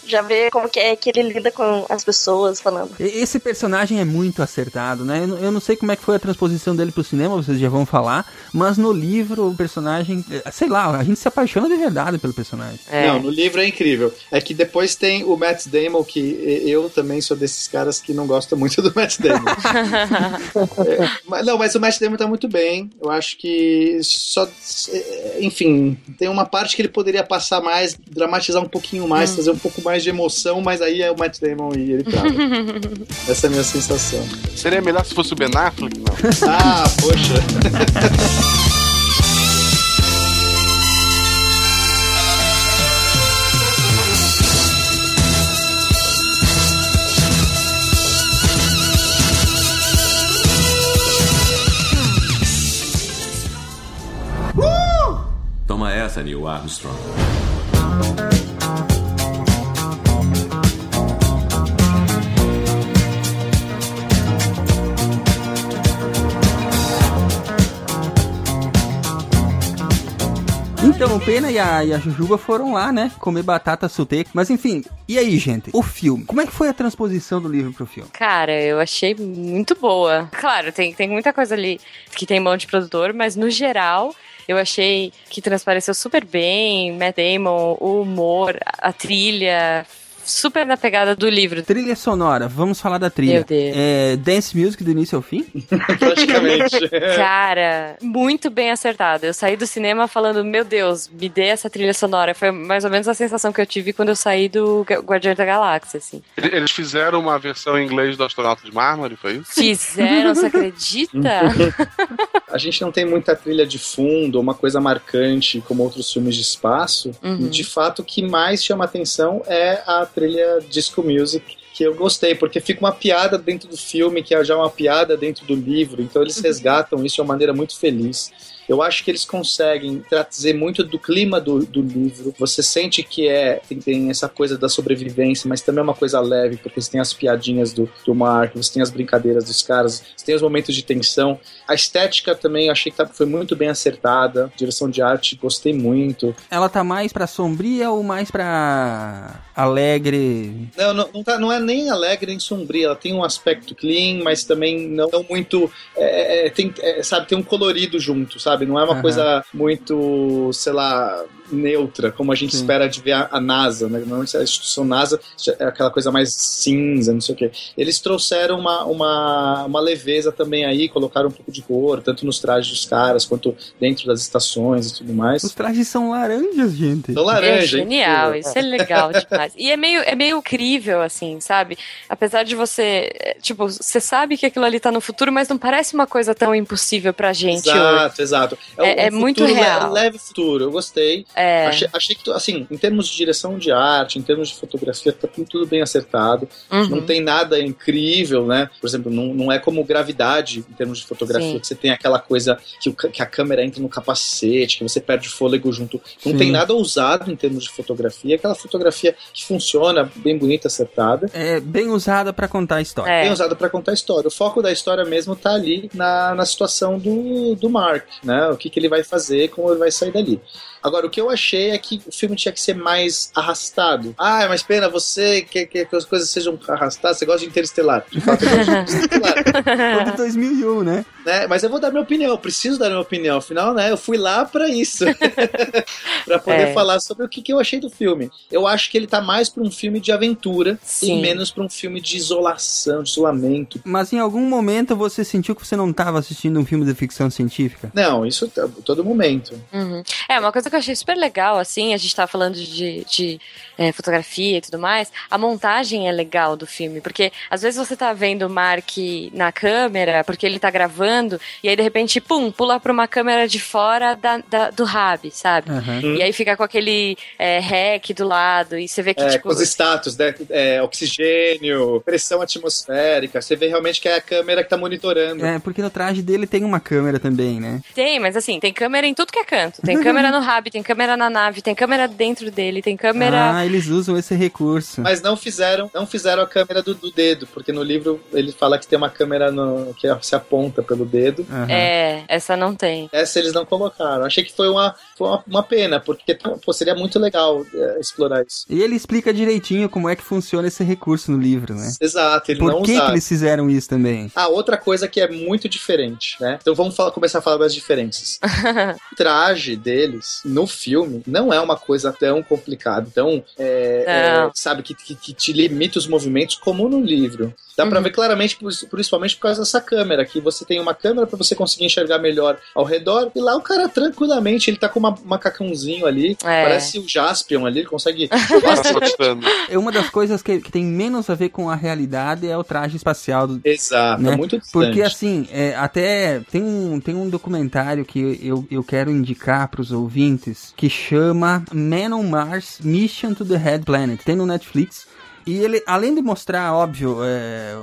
Já vê como que é que ele lida com as pessoas falando. Esse personagem é muito acertado, né? Eu não- sei como é que foi a transposição dele pro cinema, vocês já vão falar, mas no livro o personagem, eh, sei lá, a gente se apaixona de verdade pelo personagem. Não, no livro é incrível. É que depois tem o Matt Damon, que e- eu também sou desses caras que não gostam muito do Matt Damon. É, mas, não, mas o Matt Damon tá muito bem. Eu acho que só. é, Enfim, tem uma parte que ele poderia passar mais, dramatizar um pouquinho mais, Hum. trazer um pouco mais de emoção, mas aí é o Matt Damon e ele trava. Essa é a minha sensação. Seria melhor se fosse o Ben Affleck? Não. Ah, poxa. Toma essa, Neil Armstrong. Então, o Pena e a, e a Jujuba foram lá, né? Comer batata suteca. Mas enfim, e aí, gente? O filme. Como é que foi a transposição do livro pro filme? Cara, eu achei muito boa. Claro, tem, tem muita coisa ali que tem mão de produtor, mas no geral. Eu achei que transpareceu super bem, Matt Damon, o humor, a trilha, super na pegada do livro. Trilha sonora, vamos falar da trilha. Meu Deus. É dance music do início ao fim? Praticamente. Cara, muito bem acertado. Eu saí do cinema falando, meu Deus, me dê essa trilha sonora. Foi mais ou menos a sensação que eu tive quando eu saí do Gu- Guardiões da Galáxia, assim. Ele- Eles fizeram uma versão em inglês do Astronauta de Mármore, foi isso? Fizeram, você acredita? A gente não tem muita trilha de fundo, uma coisa marcante como outros filmes de espaço. Uhum. E de fato, o que mais chama atenção é a trilha disco music. Que eu gostei, porque fica uma piada dentro do filme, que é já uma piada dentro do livro, então eles resgatam isso de uma maneira muito feliz. Eu acho que eles conseguem trazer muito do clima do, do livro. Você sente que é tem, tem essa coisa da sobrevivência, mas também é uma coisa leve, porque você tem as piadinhas do, do Mark, você tem as brincadeiras dos caras, você tem os momentos de tensão. A estética também eu achei que tá- foi muito bem acertada. Direção de arte, gostei muito. Ela tá mais pra sombria ou mais pra alegre? Não, não, não, tá- não é nem alegre nem sombria. Ela tem um aspecto clean, mas também não, não muito. é, é, tem, é, sabe, tem um colorido junto, sabe? Não é uma Aham. coisa muito, sei lá, neutra, como a gente Sim. espera de ver a, a NASA, né? Normalmente a instituição NASA é aquela coisa mais cinza, não sei o quê. Eles trouxeram uma, uma, uma leveza também aí, colocaram um pouco de cor, tanto nos trajes dos caras quanto dentro das estações e tudo mais. Os trajes são laranjas, gente. São É laranja, hein? genial, isso é legal demais. E é meio, é meio crível, assim, sabe? Apesar de você. é, Tipo, você sabe que aquilo ali tá no futuro, mas não parece uma coisa tão impossível pra gente hoje. Exato, exato. É- um é futuro muito le- real. leve futuro, eu gostei. É. Achei, achei que, assim, em termos de direção de arte, em termos de fotografia, tá tudo, bem acertado. Uhum. Não tem nada incrível, né? Por exemplo, não, não é como gravidade em termos de fotografia, Sim. que você tem aquela coisa que, o que a câmera entra no capacete, que você perde fôlego junto. Não Sim. tem nada ousado em termos de fotografia, aquela fotografia que funciona, bem bonita, acertada. É bem usada pra contar a história. É. Bem usado para contar a história. O foco da história mesmo tá ali na, na situação do, do Mark, né? O que, que ele vai fazer, como ele vai sair dali. Agora, o que eu achei é que o filme tinha que ser mais arrastado. Ah, mas pena, você quer, quer que as coisas sejam arrastadas, você gosta de Interestelar. De fato, eu gosto de Interestelar. Foi de 2001, né? né? Mas eu vou dar minha opinião, eu preciso dar minha opinião. Afinal, né, eu fui lá pra isso. pra poder É. falar sobre o que, que eu achei do filme. Eu acho que ele tá mais pra um filme de aventura Sim. e menos pra um filme de isolação, de isolamento. Mas em algum momento você sentiu que você não estava assistindo um filme de ficção científica? Não, isso tá- todo momento. Uhum. É, uma coisa que eu achei super legal, assim, a gente tava falando de, de é, fotografia e tudo mais, a montagem é legal do filme, porque às vezes você tá vendo o Mark na câmera, porque ele tá gravando, e aí de repente, pum, pula pra uma câmera de fora da, da- do hub, sabe? Aham. E aí fica com aquele é, rec do lado, e você vê que, É, tipo... com os status, né? É, oxigênio, pressão atmosférica. Você vê realmente que é a câmera que tá monitorando. É, porque no traje dele tem uma câmera também, né? Tem, mas assim, tem câmera em tudo que é canto. Tem câmera no tem câmera na nave, tem câmera dentro dele, tem câmera... Ah, eles usam esse recurso. Mas não fizeram, não fizeram a câmera do, do dedo, porque no livro ele fala que tem uma câmera no- que se aponta pelo dedo. Aham. É, essa não tem. Essa eles não colocaram. Achei que foi uma, foi uma, uma pena, porque pô, seria muito legal é, explorar isso. E ele explica direitinho como é que funciona esse recurso no livro, né? Exato, ele Por não que, que eles fizeram isso também? Ah, outra coisa que é muito diferente, né? Então vamos falar- começar a falar das diferenças. o traje deles no filme não é uma coisa tão complicada. Então, é, é, sabe, que, que, que te limita os movimentos como no livro. Dá pra Uhum. ver claramente, por- principalmente por causa dessa câmera, que você tem uma câmera pra você conseguir enxergar melhor ao redor. E lá o cara tranquilamente, ele tá com uma, um macacãozinho ali, É. parece o Jaspion ali, ele consegue. É uma das coisas que, que tem menos a ver com a realidade é o traje espacial do, Exato, Né? é muito distante. Porque assim, é, até tem um, tem um documentário que eu, eu quero indicar pros ouvintes que chama Man on Mars Mission to the Red Planet. Tem no Netflix. E ele, além de mostrar, óbvio, é,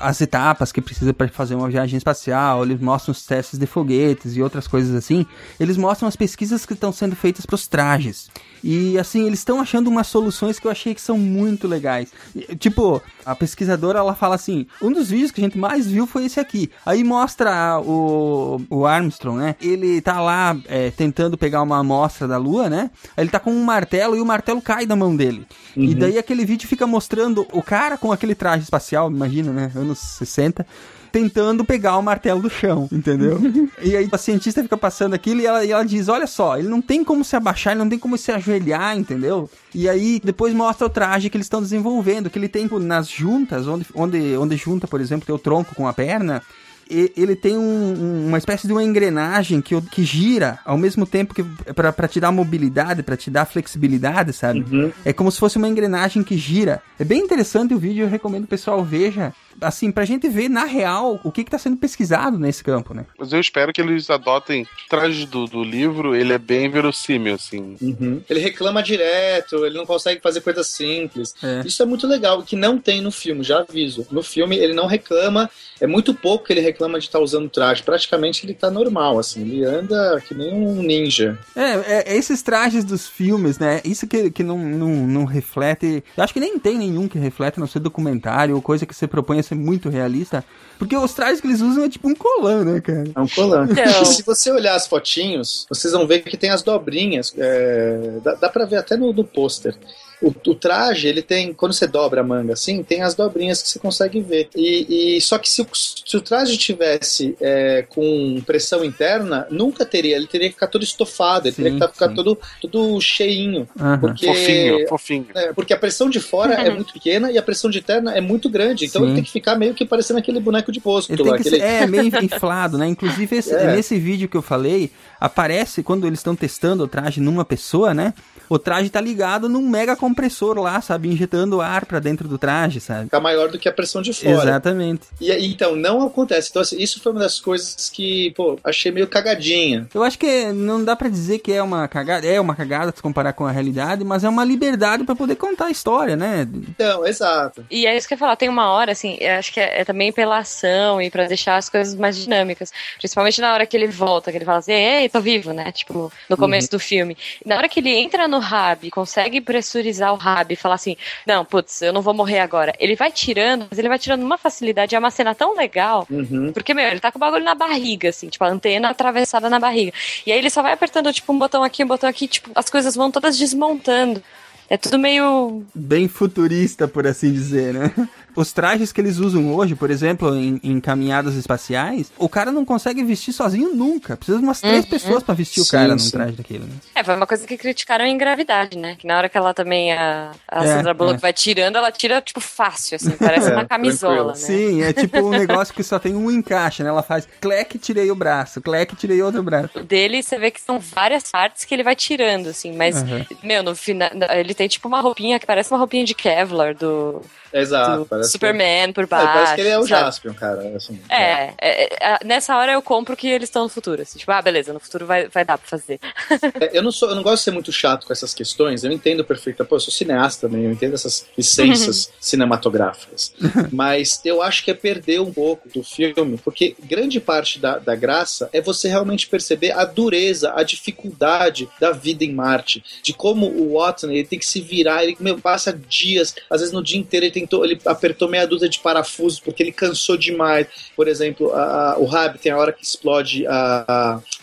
as etapas que precisa para fazer uma viagem espacial, eles mostram os testes de foguetes e outras coisas assim, eles mostram as pesquisas que estão sendo feitas para os trajes. E assim, eles estão achando umas soluções que eu achei que são muito legais. Tipo, a pesquisadora ela fala assim: um dos vídeos que a gente mais viu foi esse aqui. Aí mostra o, o Armstrong, né? Ele tá lá é, tentando pegar uma amostra da Lua, né? Aí ele tá com um martelo e o martelo cai da mão dele. E daí aquele vídeo fica mostrando o cara com aquele traje espacial, imagina, né? Anos 60. Tentando pegar o martelo do chão, entendeu? e aí a cientista fica passando aquilo e ela, e ela diz: Olha só, ele não tem como se abaixar, ele não tem como se ajoelhar, entendeu? E aí depois mostra o traje que eles estão desenvolvendo, que ele tem pô, nas juntas, onde, onde, onde junta, por exemplo, tem o tronco com a perna. Ele tem um- um- uma espécie de uma engrenagem que, que gira ao mesmo tempo que pra pra te dar mobilidade, pra te dar flexibilidade, sabe? É como se fosse uma engrenagem que gira. É bem interessante o vídeo, eu recomendo que o pessoal veja. Assim, pra gente ver na real o que que tá sendo pesquisado nesse campo, né? Mas eu espero que eles adotem o traje do, do livro, ele é bem verossímil, assim. Uhum. Ele reclama direto, ele não consegue fazer coisas simples. É. Isso é muito legal, que não tem no filme, já aviso. No filme ele não reclama, é muito pouco que ele reclama de estar usando traje. Praticamente ele tá normal, assim, ele anda que nem um ninja. É, é, é esses trajes dos filmes, né? Isso que, que não, não, não reflete. Eu acho que nem tem nenhum que reflete no seu documentário ou coisa que você propõe ser muito realista. Porque os trajes que eles usam é tipo um colã, né, cara? É um colã. Então. E se você olhar as fotinhos, vocês vão ver que tem as dobrinhas. é, dá, dá pra ver até no, no pôster. O, o traje, ele tem. Quando você dobra a manga assim, tem as dobrinhas que você consegue ver. E, e- só que se, o- se o traje tivesse é, com pressão interna, nunca teria. Ele teria que ficar todo estofado, ele Sim, teria que tá- ficar sim. todo, todo cheinho. Aham. Porque, Fofinho, fofinho. é, porque a pressão de fora é muito pequena e a pressão de interna é muito grande. Então Sim. ele tem que ficar meio que parecendo aquele boneco de posto Ele tem lá. que aquele- ser, é, meio inflado, né? Inclusive, esse- É. nesse vídeo que eu falei, aparece quando eles estão testando o traje numa pessoa, né? O traje tá ligado num mega compressor lá, sabe? Injetando ar pra dentro do traje, sabe? Ficar maior do que a pressão de fora. Exatamente. E aí, então, não acontece. Então, assim, isso foi uma das coisas que, pô, achei meio cagadinha. Eu acho que não dá pra dizer que é uma cagada, é uma cagada se comparar com a realidade, mas é uma liberdade pra poder contar a história, né? Então, exato. E é isso que eu ia falar, tem uma hora, assim, eu acho que é, é também pela ação e pra deixar as coisas mais dinâmicas. Principalmente na hora que ele volta, que ele fala assim, ei, tô vivo, né? Tipo, no começo do filme. Na hora que ele entra no e consegue tranquilizar o Rabi e falar assim: não, putz, eu não vou morrer agora. Ele vai tirando, mas ele vai tirando numa facilidade. É uma cena tão legal. Uhum. Porque, meu, ele tá com o bagulho na barriga, assim, tipo, a antena atravessada na barriga. E aí ele só vai apertando, tipo, um botão aqui, um botão aqui, tipo, as coisas vão todas desmontando. É tudo meio. Bem futurista, por assim dizer, né? Os trajes que eles usam hoje, por exemplo, em, em caminhadas espaciais, o cara não consegue vestir sozinho nunca. Precisa de umas três Uhum. pessoas pra vestir o Sim, cara num sim. traje daquele. Né? É, foi uma coisa que criticaram em gravidade, né? Que na hora que ela também, a, a É, Sandra Bullock é. vai tirando, ela tira, tipo, fácil, assim, parece É, uma camisola, né? Sim, é tipo um negócio que só tem um encaixe, né? Ela faz clec, tirei o braço, clec, tirei outro braço. O dele, você vê que são várias partes que ele vai tirando, assim, mas, Uhum. meu, no final, ele tem tipo uma roupinha que parece uma roupinha de Kevlar do, Exato. do parece Superman por Que... É, baixo. parece que ele é o sabe? Jaspion, cara. Assim, É, é, é, nessa hora eu compro que eles estão no futuro. Assim, tipo, ah, beleza, no futuro vai, vai dar pra fazer. É, eu, não sou, eu não gosto de ser muito chato com essas questões, eu entendo perfeitamente. Pô, eu sou cineasta também, eu entendo essas licenças cinematográficas. Mas eu acho que é perder um pouco do filme, porque grande parte da, da graça é você realmente perceber a dureza, a dificuldade da vida em Marte, de como o Watson ele tem que se virar, ele meu, passa dias, às vezes no dia inteiro ele tentou, ele apertou meia dúzia de parafusos porque ele cansou demais. Por exemplo, a- a- o Rab tem a hora que explode a,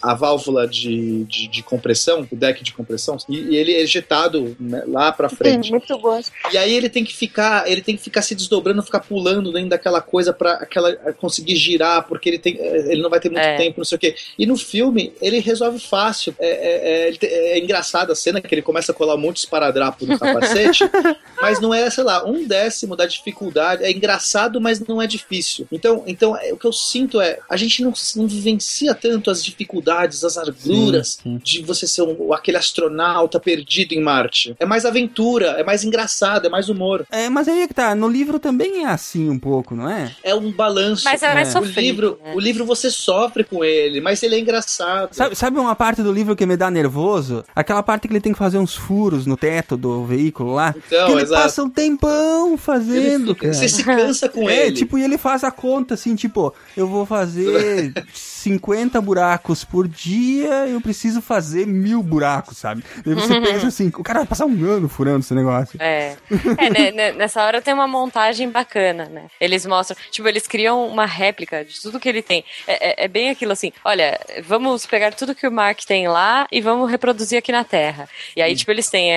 a, a válvula de, de, de compressão, o deck de compressão, e, e ele é ejetado né, lá pra frente. Muito bom. E aí ele tem que ficar, ele tem que ficar se desdobrando, ficar pulando dentro daquela coisa para aquela conseguir girar, porque ele tem, eh, ele não vai ter muito É. tempo, não sei o quê. E no filme ele resolve fácil. É, é, é, é engraçado a cena que ele começa a colar um monte de esparadrapo no capacete, mas não é, sei lá, um décimo da dificuldade. É engraçado, mas não é difícil. Então, então é, o que eu sinto é a gente não, não vivencia tanto as dificuldades, as arguras Sim, sim. de você ser um- aquele astronauta perdido em Marte. É mais aventura, é mais engraçado, é mais humor. É, mas aí é que tá, no livro também é assim um pouco, não é? É um balanço. Mas é mais É. o sofrido, livro, né? o livro você sofre com ele, mas ele é engraçado. Sabe, sabe uma parte do livro que me dá nervoso? Aquela parte que ele tem que fazer uns furos no teto do veículo lá. Então, que ele exato. passa um tempão fazendo, fica- você se cansa com É, ele. tipo, e ele faz a conta assim, tipo, eu vou fazer 50 buracos por dia, eu preciso fazer mil buracos, sabe? Daí você pensa assim, o cara vai passar um ano furando esse negócio. É. É, né, né, nessa hora tem uma montagem bacana, né? Eles mostram, tipo, eles criam uma réplica de tudo que ele tem. É, é- é bem aquilo assim, olha, vamos pegar tudo que o Mark tem lá e vamos reproduzir aqui na Terra. E aí, tipo, eles têm.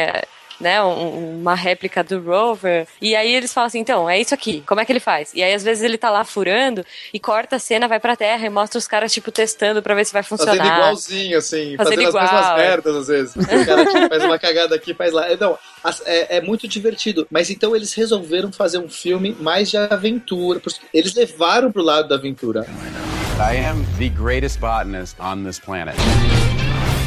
É, né, um- uma réplica do rover, e aí eles falam assim, então, é isso aqui, como é que ele faz? E aí, às vezes, ele tá lá furando e corta a cena, vai pra terra e mostra os caras, tipo, testando pra ver se vai funcionar. Fazendo igualzinho, assim, Fazendo fazendo, igual, as mesmas é. merdas às vezes. O cara tipo, faz uma cagada aqui, faz lá. Não, as- é, é muito divertido. Mas então eles resolveram fazer um filme mais de aventura. Eles levaram pro lado da aventura. I am the greatest botanist on this planet.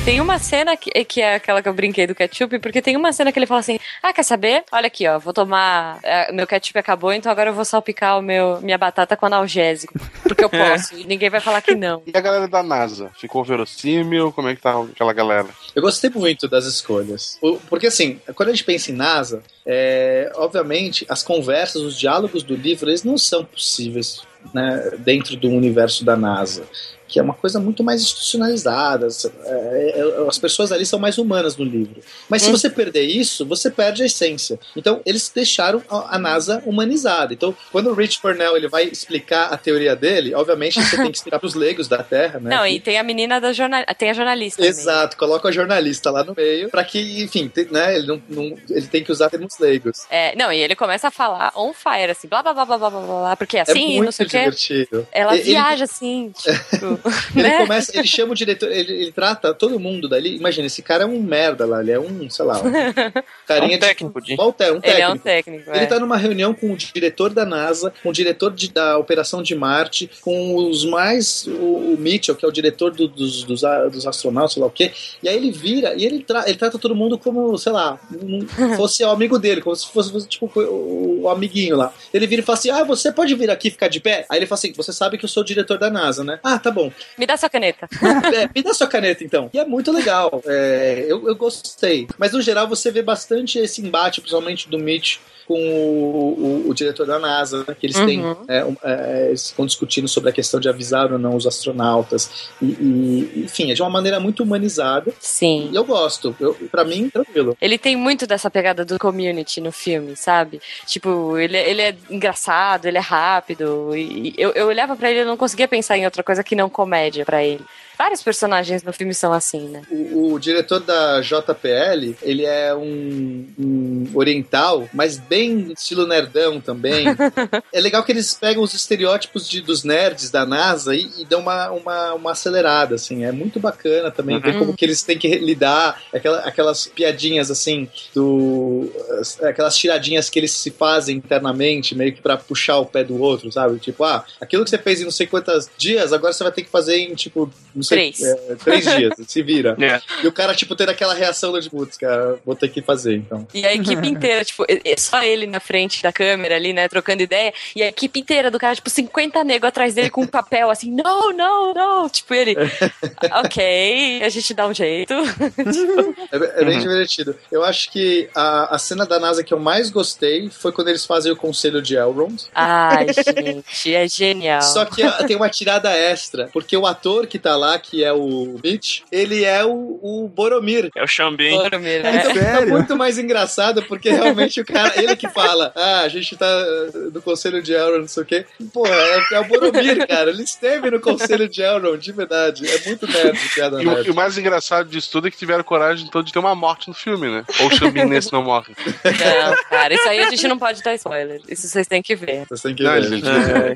Tem uma cena que, que é aquela que eu brinquei do ketchup, porque tem uma cena que ele fala assim: Ah, quer saber? Olha aqui, ó, vou tomar. é, meu ketchup acabou, então agora eu vou salpicar o meu, minha batata com analgésico. Porque eu posso. E ninguém vai falar que não. E a galera da NASA? Ficou verossímil? Como é que tá aquela galera? Eu gostei muito das escolhas. Porque, assim, quando a gente pensa em NASA, é, obviamente, as conversas, os diálogos do livro, eles não são possíveis né, dentro do universo da NASA. Que é uma coisa muito mais institucionalizada. é, é, as pessoas ali são mais humanas no livro. Mas se Hum. você perder isso, você perde a essência. Então, eles deixaram a, NASA humanizada. Então, quando o Rich Purnell ele vai explicar a teoria dele, obviamente você tem que explicar para os leigos da Terra, né? Não, e tem a menina da jornal... tem a jornalista. Exato, coloca a jornalista lá no meio, pra que, enfim, né, ele, não, não- ele tem que usar termos leigos. É, não, e ele começa a falar on fire, assim, blá blá blá blá blá blá porque é É assim, não sei o quê. divertido. Ela Ele- viaja assim, tipo. Ele né? começa, ele chama o diretor, ele, ele trata todo mundo dali. Imagina, esse cara é um merda lá, ele é um, sei lá, um carinha É um técnico de. de- Walter, um Ele é um técnico. técnico. Ele é. tá numa reunião com o diretor da NASA, com o diretor de- da Operação de Marte, com os mais. O, o Mitchell, que é o diretor do- dos, dos, dos astronautas, sei lá o quê. E aí ele vira e ele, tra- ele trata todo mundo como, sei lá, um- fosse o amigo dele, como se fosse, fosse, tipo o, o amiguinho lá. Ele vira e fala assim: Ah, você pode vir aqui e ficar de pé? Aí ele fala assim: Você sabe que eu sou o diretor da NASA, né? Ah, tá bom. Me dá sua caneta. É, me dá sua caneta então. E é muito legal. É, eu, eu gostei. Mas no geral você vê bastante esse embate, principalmente do Mitch com o, o- o diretor da NASA, né, que eles têm, Uhum. é, um, é, eles discutindo sobre a questão de avisar ou não os astronautas. E, e, enfim, é de uma maneira muito humanizada. Sim. E eu gosto. Eu, pra mim, tranquilo. Ele tem muito dessa pegada do community no filme, sabe? Tipo, ele, ele é engraçado, ele é rápido. E eu, eu olhava pra ele e não conseguia pensar em outra coisa que não comédia pra ele. Vários personagens no filme são assim, né? O, o diretor da JPL, ele é um, um oriental, mas bem estilo nerdão também. é legal que eles pegam os estereótipos de, dos nerds da NASA e, e dão uma, uma, uma acelerada, assim. É muito bacana também ver Uhum. como que eles têm que lidar, aquela, aquelas piadinhas, assim, do... as- aquelas tiradinhas que eles se fazem internamente, meio que pra puxar o pé do outro, sabe? Tipo, ah, aquilo que você fez em não sei quantos dias, agora você vai ter que fazer em, tipo, não sei... Três. é, três dias, se vira. É. E o cara, tipo, tendo aquela reação de, putz, cara, vou ter que fazer, então. E a equipe inteira, tipo, só ele na frente da câmera ali, né, trocando ideia, e a equipe inteira do cara, tipo, 50 negros atrás dele com um papel assim, não, não, não, tipo, ele, ok, a gente dá um jeito. É, é bem divertido. Eu acho que a, a cena da NASA que eu mais gostei foi quando eles fazem o conselho de Elrond. Ai, gente, é genial. Só que a- tem uma tirada extra, porque o ator que tá lá, que é o Mitch, ele é o, o Boromir. É o Xambim. Boromir, né? Então fica muito mais engraçado, porque realmente o cara, ele que fala, ah, a gente tá uh, no conselho de Elrond, não sei o quê. Pô, é, é o Boromir, cara. Ele esteve no conselho de Elrond, de verdade. É muito nerd, piada E o, nerd. e o mais engraçado disso tudo é que tiveram coragem então de ter uma morte no filme, né? Ou o Xambin nesse não morre. Não, cara, isso aí a gente não pode dar spoiler. Isso vocês têm que ver. Vocês têm que Não, ver. gente,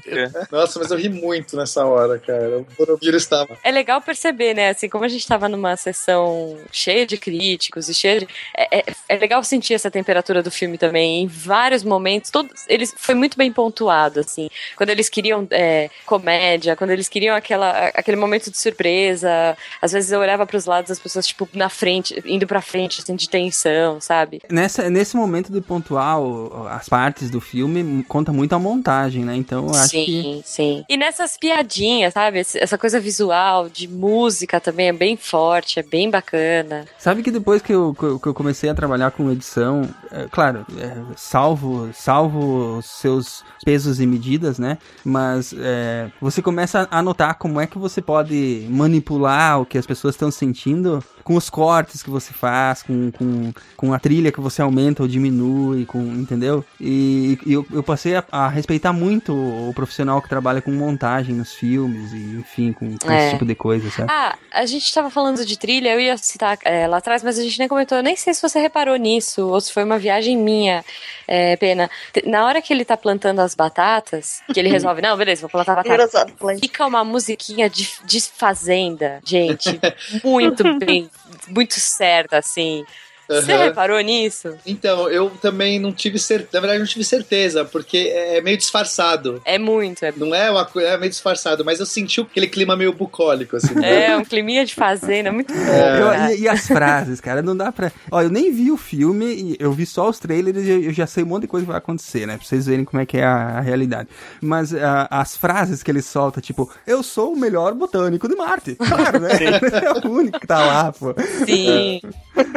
É, Nossa, mas eu ri muito nessa hora, cara. O Boromir estava. É legal perceber, né? Assim, como a gente tava numa sessão cheia de críticos e cheia de. É, é, é legal sentir essa temperatura do filme também. Em vários momentos, todos. Eles foi muito bem pontuado, assim. Quando eles queriam é, comédia, quando eles queriam aquela, aquele momento de surpresa. Às vezes eu olhava pros lados as pessoas, tipo, na frente, indo pra frente, assim, de tensão, sabe? Nessa, nesse momento de pontuar o- as partes do filme, conta muito a montagem, né? Então eu acho sim, que. sim. E nessas piadinhas, sabe? Essa coisa visual, de música também é bem forte, é bem bacana. Sabe que depois que eu, que eu- comecei a trabalhar com edição, é, claro, é, salvo, salvo seus pesos e medidas, né? Mas é, você começa a notar como é que você pode manipular o que as pessoas estão sentindo com os cortes que você faz, com, com, com a trilha que você aumenta ou diminui, com, entendeu? E, e eu, eu passei a, a respeitar muito o profissional que trabalha com montagem nos filmes e, enfim, com, com É. esse tipo de coisa, sabe? Ah, a gente tava falando de trilha, eu ia citar é, lá atrás, mas a gente nem comentou. Eu nem sei se você reparou nisso, ou se foi uma viagem minha, é, Pena. Na hora que ele tá plantando as batatas, que ele resolve, não, beleza, vou plantar batata. Fica uma musiquinha de, de fazenda, gente. Muito bem, muito certa, assim. Você Aham. reparou nisso? Então, eu também não tive certeza. Na verdade, não tive certeza, porque é meio disfarçado. É muito, é, Não é uma coisa, é meio disfarçado, mas eu senti aquele clima meio bucólico, assim. é um climinha de fazenda, muito bom. É. Eu- e, e as frases, cara, não dá pra. Ó, eu nem vi o filme, eu vi só os trailers e eu, já sei um monte de coisa que vai acontecer, né? Pra vocês verem como é que é a, a realidade. Mas ah, as frases que ele solta, tipo, eu sou o melhor botânico de Marte. Claro, né? é o único que tá lá, pô. Sim.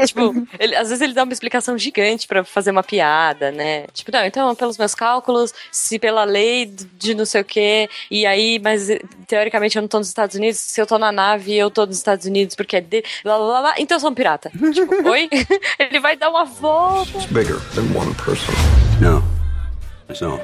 tipo, ele- às vezes ele dá uma explicação gigante pra fazer uma piada, né? Tipo, não, então, pelos meus cálculos, se pela lei de não sei o quê, e aí, mas teoricamente eu não tô nos Estados Unidos, se eu tô na nave, eu tô nos Estados Unidos porque é de. Blá, blá, blá, blá, então eu sou um pirata. tipo, oi? ele vai dar uma volta. bigger than one person. No. It's not.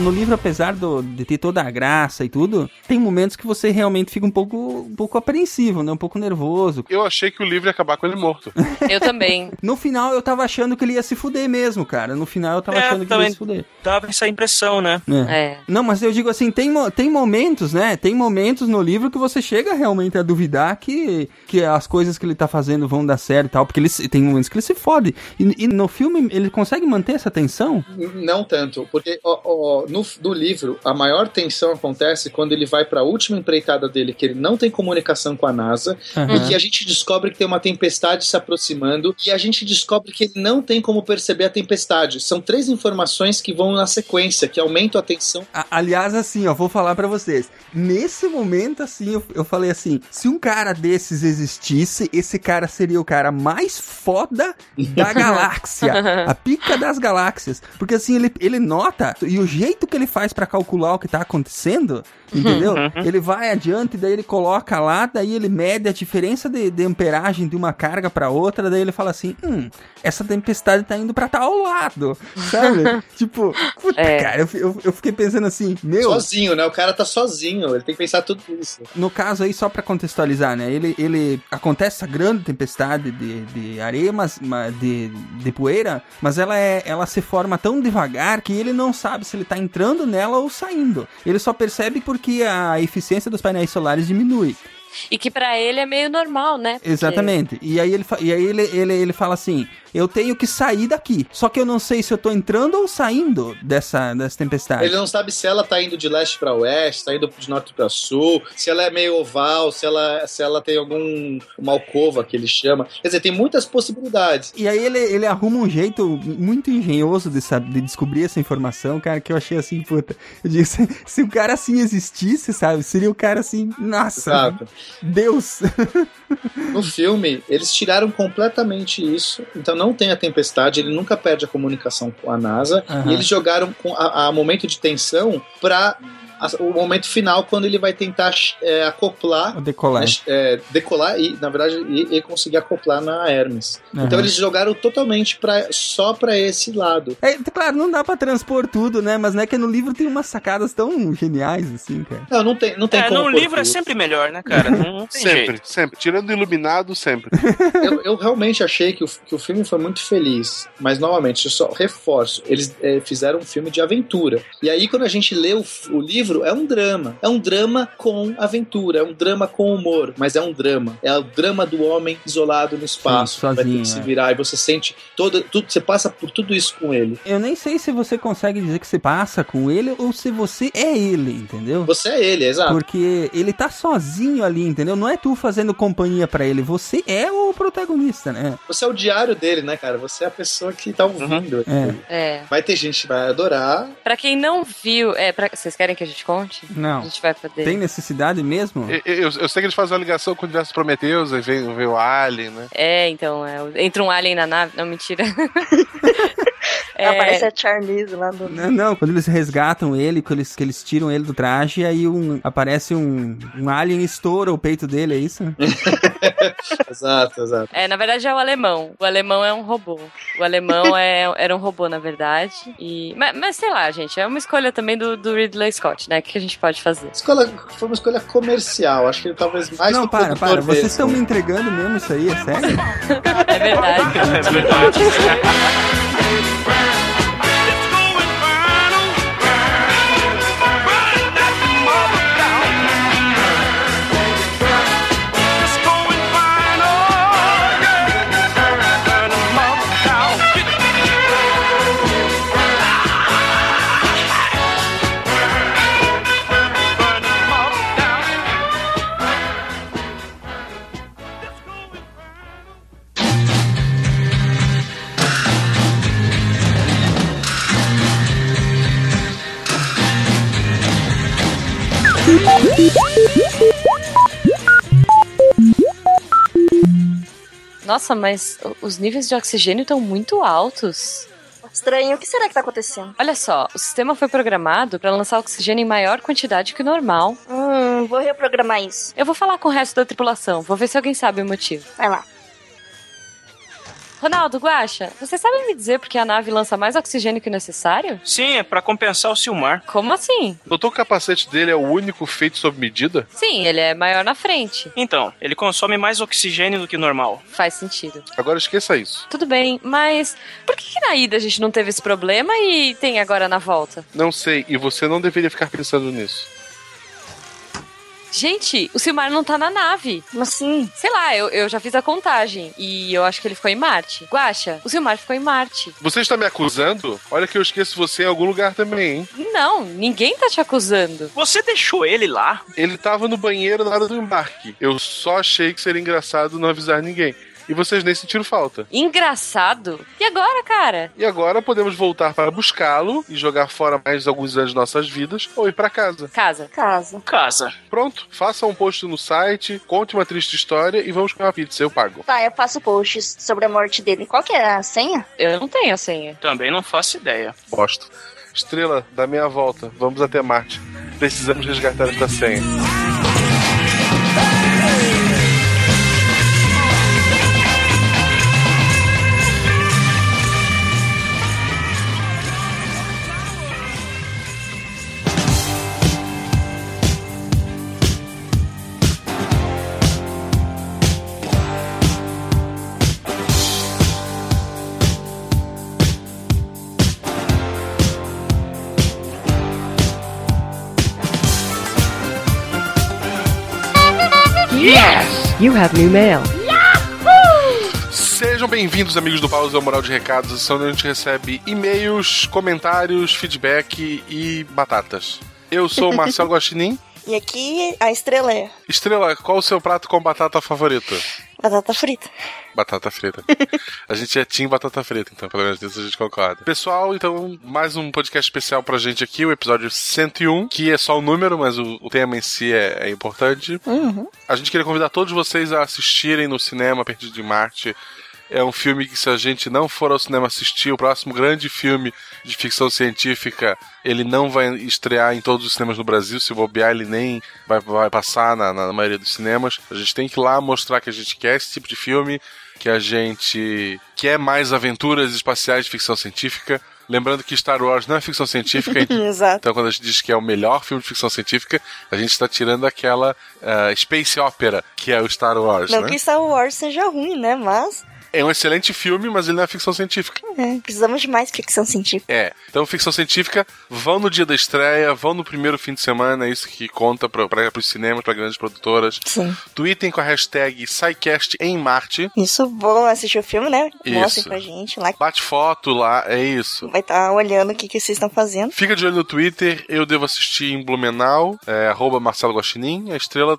No livro, apesar do- de ter toda a graça e tudo, tem momentos que você realmente fica um pouco, um pouco apreensivo, né? Um pouco nervoso. Eu achei que o livro ia acabar com ele morto. Eu também. No final eu tava achando que ele ia se fuder mesmo, cara. No final eu tava É, achando que ele ia se fuder. dava essa impressão, né? É. É. Não, mas eu digo assim, tem, tem momentos, né? Tem momentos no livro que você chega realmente a duvidar que, que as coisas que ele tá fazendo vão dar certo e tal, porque ele, tem momentos que ele se fode. E, e no filme ele consegue manter essa tensão? Não tanto, porque ó, ó, no, no livro, a maior tensão acontece quando ele vai pra última empreitada dele, que ele não tem comunicação com a NASA, Aham. e que a gente descobre que tem uma tempestade se aproximando, e a gente descobre que ele não tem como perceber a tempestade. São três informações que vão na sequência, que aumentam a tensão. A- aliás, assim, ó, vou falar pra vocês. Nesse momento, assim, eu, eu falei assim: se um cara desses existisse, esse cara seria o cara mais foda da galáxia. a pica das galáxias. Porque assim, ele, ele nota, e o jeito que ele faz pra calcular o que tá acontecendo, entendeu? ele vai adiante, daí ele coloca lá, daí ele mede a diferença de, de amperagem de uma carga pra outra, daí ele fala assim: hum, essa tempestade tá indo pra tal lado, sabe? tipo, puta, É. cara, eu, eu, eu fiquei pensando assim, meu. Sozinho, né? O cara tá sozinho, ele tem que pensar tudo isso. No caso aí, só pra contextualizar, né? Ele, ele acontece essa grande tempestade de, de areia, mas, mas de, de poeira, mas ela é, ela se forma tão devagar que ele não sabe se ele tá entrando nela ou saindo. Ele só percebe porque a eficiência dos painéis solares diminui. E que pra ele é meio normal, né? Porque- Exatamente. E aí ele, e aí ele, ele, ele fala assim: eu tenho que sair daqui. Só que eu não sei se eu tô entrando ou saindo dessa, dessa tempestade. Ele não sabe se ela tá indo de leste pra oeste, tá indo de norte pra sul, se ela é meio oval, se ela, se ela tem algum uma alcova que ele chama. Quer dizer, tem muitas possibilidades. E aí ele, ele arruma um jeito muito engenhoso de, saber, de descobrir essa informação, cara, que eu achei assim, puta. Eu digo, se, se o cara assim existisse, sabe? Seria o cara assim, nossa, Exato. Deus. No filme, eles tiraram completamente isso. Então não tem a tempestade, ele nunca perde a comunicação com a NASA. Aham. E eles jogaram a, a momento de tensão pra o momento final, quando ele vai tentar é, acoplar. Decolar. é, decolar e, na verdade, e, e conseguir acoplar na Hermes. Aham. Então eles jogaram totalmente pra, só pra esse lado. É, claro, não dá pra transpor tudo, né? Mas não é que no livro tem umas sacadas tão geniais, assim, cara. Não, não tem, não tem É, como. no livro é tudo. sempre melhor, né, cara? Não, não tem Sempre, jeito. sempre. Tirando o iluminado, sempre. eu, eu realmente achei que o, que o filme foi muito feliz. Mas, novamente, eu só reforço. Eles eh, fizeram um filme de aventura. E aí, quando a gente lê o, o livro, é um drama. É um drama com aventura. É um drama com humor. Mas é um drama. É o drama do homem isolado no espaço. Sim, que vai ter sozinho, que se é. virar. E você sente todo, tudo. Você passa por tudo isso com ele. Eu nem sei se você consegue dizer que você passa com ele ou se você é ele, entendeu? Você é ele, exato. Porque ele tá sozinho ali, entendeu? Não é tu fazendo companhia pra ele, você é o protagonista, né? Você é o diário dele, né, cara? Você é a pessoa que tá ouvindo. É. É. Vai ter gente que vai adorar. Pra quem não viu, é, pra, vocês querem que a gente conte? Não. A gente vai poder. Tem necessidade mesmo? Eu, eu- eu sei que eles fazem uma ligação com o universo Prometheus, aí vem, vem o Alien, né? É, então, é, entra um alien na nave. Não, mentira. Aparece a Charlize lá do. Não, não, quando eles resgatam ele, quando eles, que eles tiram ele do traje, aí um, aparece um, um alien e estoura o peito dele, é isso? exato, exato. É, na verdade é o alemão. O alemão é um robô. O alemão é, era um robô, na verdade. E, mas, mas sei lá, gente, é uma escolha também do, do Ridley Scott, né? O que a gente pode fazer? Escolha, foi uma escolha comercial. Acho que ele talvez mais não, do para, para, vocês mesmo. estão me entregando mesmo isso aí, é sério? É verdade. É verdade. Nossa, mas os níveis de oxigênio estão muito altos. Estranho, o que será que tá acontecendo? Olha só, o sistema foi programado para lançar oxigênio em maior quantidade que o normal. Hum, vou reprogramar isso. Eu vou falar com o resto da tripulação, vou ver se alguém sabe o motivo. Vai lá. Ronaldo, Guaxa, você sabe me dizer por que a nave lança mais oxigênio que o necessário? Sim, é pra compensar o Silmar. Como assim? Notou que o capacete dele é o único feito sob medida? Sim, ele é maior na frente. Então, ele consome mais oxigênio do que o normal. Faz sentido. Agora esqueça isso. Tudo bem, mas por que, que na ida a gente não teve esse problema e tem agora na volta? Não sei, e você não deveria ficar pensando nisso. Gente, o Silmar não tá na nave. Como assim? Sei lá, eu, eu já fiz a contagem e eu acho que ele ficou em Marte. Guaxa, o Silmar ficou em Marte. Você está me acusando? Olha que eu esqueço você em algum lugar também, hein? Não, ninguém tá te acusando. Você deixou ele lá? Ele tava no banheiro na hora do embarque. Eu só achei que seria engraçado não avisar ninguém. E vocês nem sentiram falta. Engraçado. E agora, cara? E agora podemos voltar para buscá-lo e jogar fora mais alguns anos de nossas vidas ou ir para casa. Casa. Casa. Casa. Pronto, faça um post no site, conte uma triste história e vamos comer uma pizza, eu pago. Tá, eu faço posts sobre a morte dele. Qual que é a senha? Eu não tenho a senha. Também não faço ideia. Bosto. Estrela, dá meia volta. Vamos até Marte. Precisamos resgatar esta senha. You have new mail. Sejam bem-vindos, amigos do Pausa Moral de Recados, essa onde a gente recebe e-mails, comentários, feedback e batatas. Eu sou o Marcelo Guaxinim. E aqui a estrela é Estrela, qual o seu prato com batata favorito? Batata frita. Batata frita. A gente é Team Batata Frita, então pelo menos nisso a gente concorda. Pessoal, então, mais um podcast especial pra gente aqui, o episódio 101, que é só o número, mas o, o tema em si é, é importante. Uhum. A gente queria convidar todos vocês a assistirem no cinema Perdido de Marte. É um filme que, se a gente não for ao cinema assistir, o próximo grande filme de ficção científica, ele não vai estrear em todos os cinemas no Brasil. Se bobear, ele nem vai, vai passar na, na maioria dos cinemas. A gente tem que ir lá mostrar que a gente quer esse tipo de filme, que a gente quer mais aventuras espaciais de ficção científica. Lembrando que Star Wars não é ficção científica, Exato. então quando a gente diz que é o melhor filme de ficção científica, a gente está tirando aquela ah, space opera que é o Star Wars, Não né? que Star Wars seja ruim, né? Mas É um excelente filme, mas ele não é ficção científica. é, precisamos de mais ficção científica. É. Então, ficção científica, vão no dia da estreia, vão no primeiro fim de semana, é isso que conta para os cinemas, para grandes produtoras. Sim. Tweetem com a hashtag SciCast em Marte. Isso, vão assistir o filme, né? Mostrem Isso. pra gente lá. Bate foto lá, é isso. Vai estar olhando o que, que vocês estão fazendo. Fica de olho no Twitter, eu devo assistir em Blumenau, é, arroba Marcelo Guaxinim, a estrela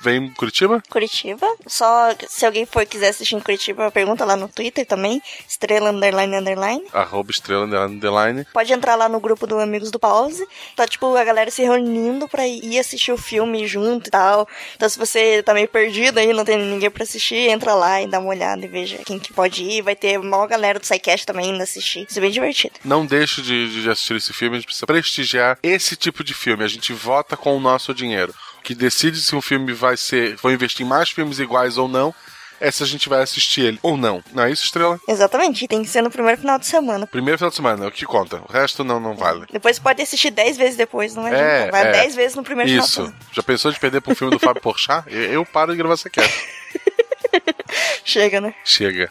vem em Curitiba. Curitiba. Só se alguém for quiser assistir em Curitiba, pergunta lá no Twitter também. Estrela underline underline. Arroba estrela underline, underline. Pode entrar lá no grupo do Amigos do Pause. Tá, tipo, a galera se reunindo pra ir assistir o filme junto e tal. Então, se você tá meio perdido aí, não tem ninguém pra assistir, entra lá e dá uma olhada e veja quem que pode ir. Vai ter a maior galera do SciCast também indo assistir. Isso é bem divertido. Não deixe de, de assistir esse filme, a gente precisa prestigiar esse tipo de filme. A gente vota com o nosso dinheiro. O que decide se um filme vai ser. Vou investir em mais filmes iguais ou não, é se a gente vai assistir ele ou não. Não é isso, Estrela? Exatamente. Tem que ser no primeiro final de semana. Primeiro final de semana, é o que conta. O resto não, não vale. Depois você pode assistir 10 vezes depois, não é? É, Vai é. 10 vezes no primeiro final de Isso. semana. Já pensou de perder um filme do Fábio Porchat? Eu, eu paro de gravar essa quieto. Chega, né? Chega.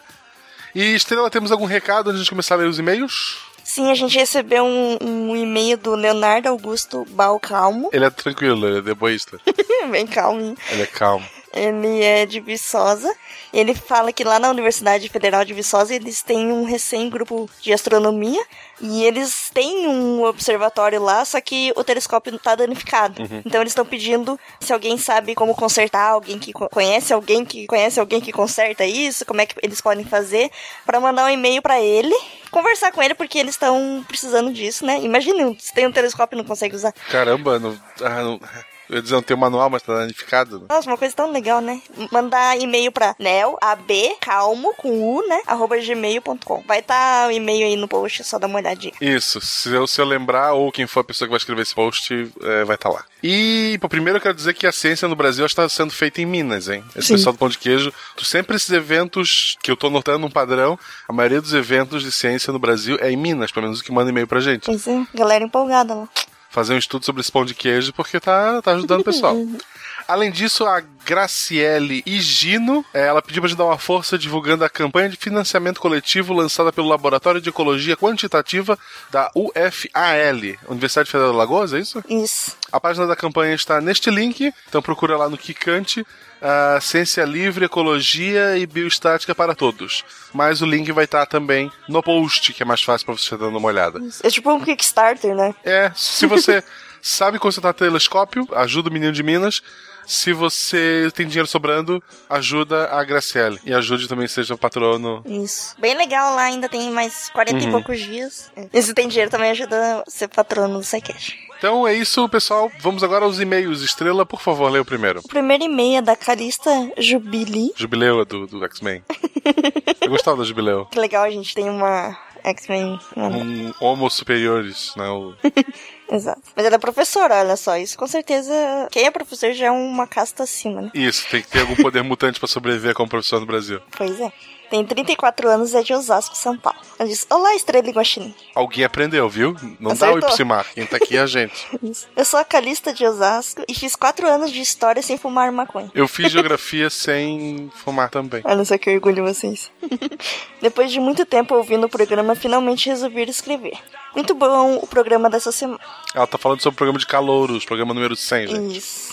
E, Estrela, temos algum recado antes de começar a ler os e-mails? Sim, a gente recebeu um, um e-mail do Leonardo Augusto Balcalmo. Ele é tranquilo, ele é deboísta. Bem calminho. Ele é calmo. Ele é de Viçosa. Ele fala que lá na Universidade Federal de Viçosa eles têm um recém-grupo de astronomia. E eles têm um observatório lá, só que o telescópio tá danificado. Uhum. Então eles estão pedindo se alguém sabe como consertar, alguém que co- conhece alguém que conhece alguém que conserta isso, como é que eles podem fazer, pra mandar um e-mail pra ele, conversar com ele, porque eles estão precisando disso, né? Imagina, se tem um telescópio e não consegue usar. Caramba, não, ah, não, eu ia dizer, não tem um manual, mas tá danificado. Nossa, uma coisa tão legal, né? Mandar e-mail pra neabcalmo, com u, né? arroba gmail.com. Vai estar o e-mail aí no post, só dar uma olhadinha. Isso, se eu, se eu lembrar, ou quem for a pessoa que vai escrever esse post, é, vai estar lá. E, pô, primeiro eu quero dizer que a ciência no Brasil está sendo feita em Minas, hein? Esse Sim. pessoal do Pão de Queijo, sempre esses eventos que eu tô notando um padrão, a maioria dos eventos de ciência no Brasil é em Minas, pelo menos o que manda e-mail pra gente. Pois é, galera empolgada lá. Fazer um estudo sobre esse pão de queijo, porque tá, tá ajudando o pessoal. Além disso, a Graciele Higino, eh, ela pediu pra gente dar uma força divulgando a campanha de financiamento coletivo lançada pelo Laboratório de Ecologia Quantitativa da UFAL, Universidade Federal de Alagoas, é isso? Isso. A página da campanha está neste link, então procura lá no Kikante. Ah, ciência livre, ecologia e bioestática para todos. Mas o link vai estar também no post, que é mais fácil para você dando uma olhada. É tipo um Kickstarter, né? É, se você sabe consertar telescópio, ajuda o menino de Minas. Se você tem dinheiro sobrando, ajuda a Graciele. E ajude também, seja patrono. Isso. Bem legal lá, ainda tem mais 40 Uhum. e poucos dias. E se tem dinheiro também ajuda a ser patrono do SciCash. Então é isso, pessoal. Vamos agora aos e-mails. Estrela, por favor, leia o primeiro. O primeiro e-mail é da Calista Jubili. Jubileu é do, do X-Men. Eu gostava do Jubileu. Que legal, a gente tem uma X-Men. Um homo superiores, né? O- Exato. Mas ela é professora, olha só. Isso com certeza. Quem é professor já é uma casta acima, né? Isso, tem que ter algum poder mutante pra sobreviver como professor no Brasil. Pois é. Tem 34 anos, é de Osasco, São Paulo. Ela diz: Olá, Estrela e Guaxinim. Alguém aprendeu, viu? Não dá Acertou. o Ipsimar. Quem tá aqui é a gente. Eu sou a Calista de Osasco e fiz 4 anos de história sem fumar maconha. Eu fiz geografia sem fumar também. Olha só que orgulho vocês. Depois de muito tempo ouvindo o programa, finalmente resolvi escrever. Muito bom o programa dessa semana. Ela tá falando sobre o programa de calouros, programa número 100, gente. Isso.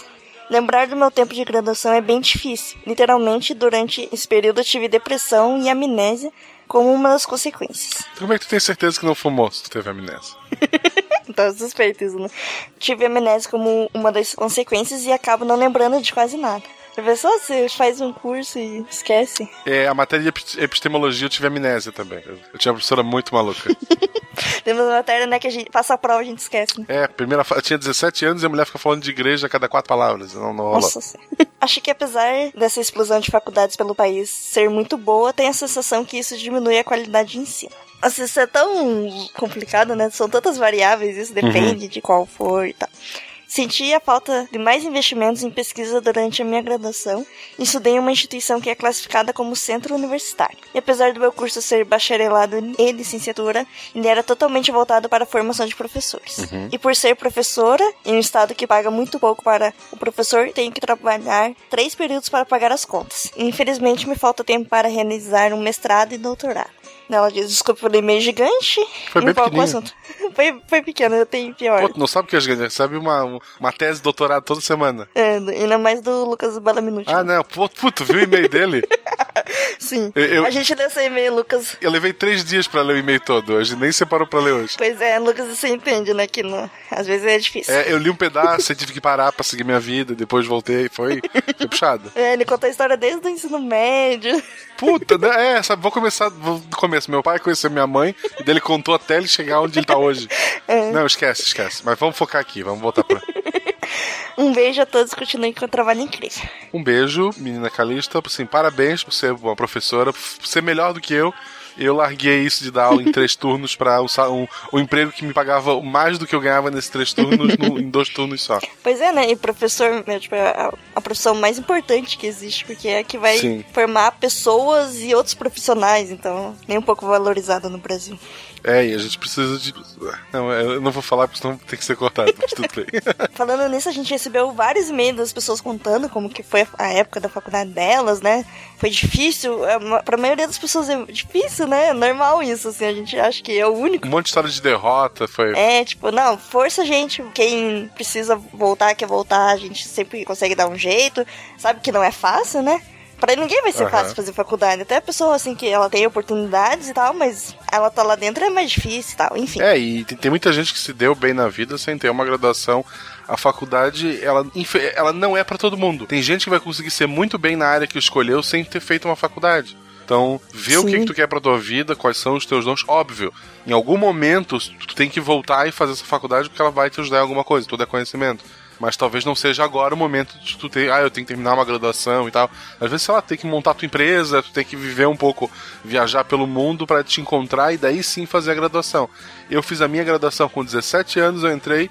Lembrar do meu tempo de graduação é bem difícil. Literalmente, durante esse período eu tive depressão e amnésia como uma das consequências. Como é que tu tem certeza que não fumou se tu teve amnésia? Tá suspeito isso, né? Tive amnésia como uma das consequências e acabo não lembrando de quase nada. A pessoa, você faz um curso e esquece. É, a matéria de epi- epistemologia eu tive amnésia também. Eu, tinha uma professora muito maluca. Temos uma matéria, né, que a gente passa a prova e a gente esquece, né? É, primeira eu tinha 17 anos e a mulher fica falando de igreja a cada quatro palavras. Não, não rola. Nossa. Acho que apesar dessa explosão de faculdades pelo país ser muito boa, tenho a sensação que isso diminui a qualidade de ensino. Nossa, isso é tão complicado, né? São tantas variáveis, isso depende de qual for e tal. Senti a falta de mais investimentos em pesquisa durante a minha graduação e estudei em uma instituição que é classificada como centro universitário. E apesar do meu curso ser bacharelado e licenciatura, ele era totalmente voltado para a formação de professores. Uhum. E por ser professora, em um estado que paga muito pouco para o professor, tenho que trabalhar três períodos para pagar as contas. E, infelizmente, me falta tempo para realizar um mestrado e doutorado. Ela diz, desculpa pelo e-mail gigante. Foi bem pequenininho. Foi, foi pequeno, eu tenho pior. Pô, não sabe o que a gente recebe uma, uma tese de doutorado toda semana. É, ainda mais do Lucas Balaminuti. Ah, não. Pô, puto, viu o e-mail dele? Sim. Eu- eu- A gente leu seu e-mail, Lucas. Eu levei três dias pra ler o e-mail todo hoje, nem separou pra ler hoje. Pois é, Lucas, você entende, né? Que não, às vezes é difícil. É, eu li um pedaço e tive que parar pra seguir minha vida, depois voltei, foi, foi puxado. É, ele conta a história desde o ensino médio. Puta, né? É, sabe, vou começar vou do começo. Meu pai conheceu minha mãe, e dele contou até ele chegar onde ele tá hoje. É. Não, esquece, esquece. Mas vamos focar aqui, vamos voltar pra. Um beijo a todos, continuem com o trabalho incrível. Um beijo, menina Calista. Assim, parabéns por ser uma professora, por ser melhor do que eu. Eu larguei isso de dar aula em três turnos pra um, um, um emprego que me pagava mais do que eu ganhava nesses três turnos no- em dois turnos só. Pois é, né? E professor, tipo, é a, a profissão mais importante que existe, porque é a que vai Sim. formar pessoas e outros profissionais, então, nem um pouco valorizado no Brasil. É, e a gente precisa de. Não, eu não vou falar porque senão tem que ser cortado, mas tudo bem. Falando nisso, a gente recebeu vários e-mails das pessoas contando como que foi a época da faculdade delas, né? Foi difícil, é, pra maioria das pessoas é difícil, né? É normal isso, assim, a gente acha que é o único. Um monte de história de derrota foi. É, tipo, não, força, gente. Quem precisa voltar, quer voltar, a gente sempre consegue dar um jeito. Sabe que não é fácil, né? Pra ninguém vai ser Aham. fácil fazer faculdade. Até a pessoa, assim, que ela tem oportunidades e tal, mas ela tá lá dentro é mais difícil e tal, enfim. É, e tem, muita gente que se deu bem na vida sem ter uma graduação. A faculdade, ela, ela não é pra todo mundo. Tem gente que vai conseguir ser muito bem na área que escolheu sem ter feito uma faculdade. Então, vê o que, Sim. que tu quer pra tua vida, quais são os teus dons. Óbvio, em algum momento tu tem que voltar e fazer essa faculdade porque ela vai te ajudar em alguma coisa, tudo é conhecimento. Mas talvez não seja agora o momento de tu ter, ah, eu tenho que terminar uma graduação e tal. Às vezes, sei lá, tem que montar tua empresa, tu tem que viver um pouco, viajar pelo mundo pra te encontrar e daí sim fazer a graduação. Eu fiz a minha graduação com 17 anos, eu entrei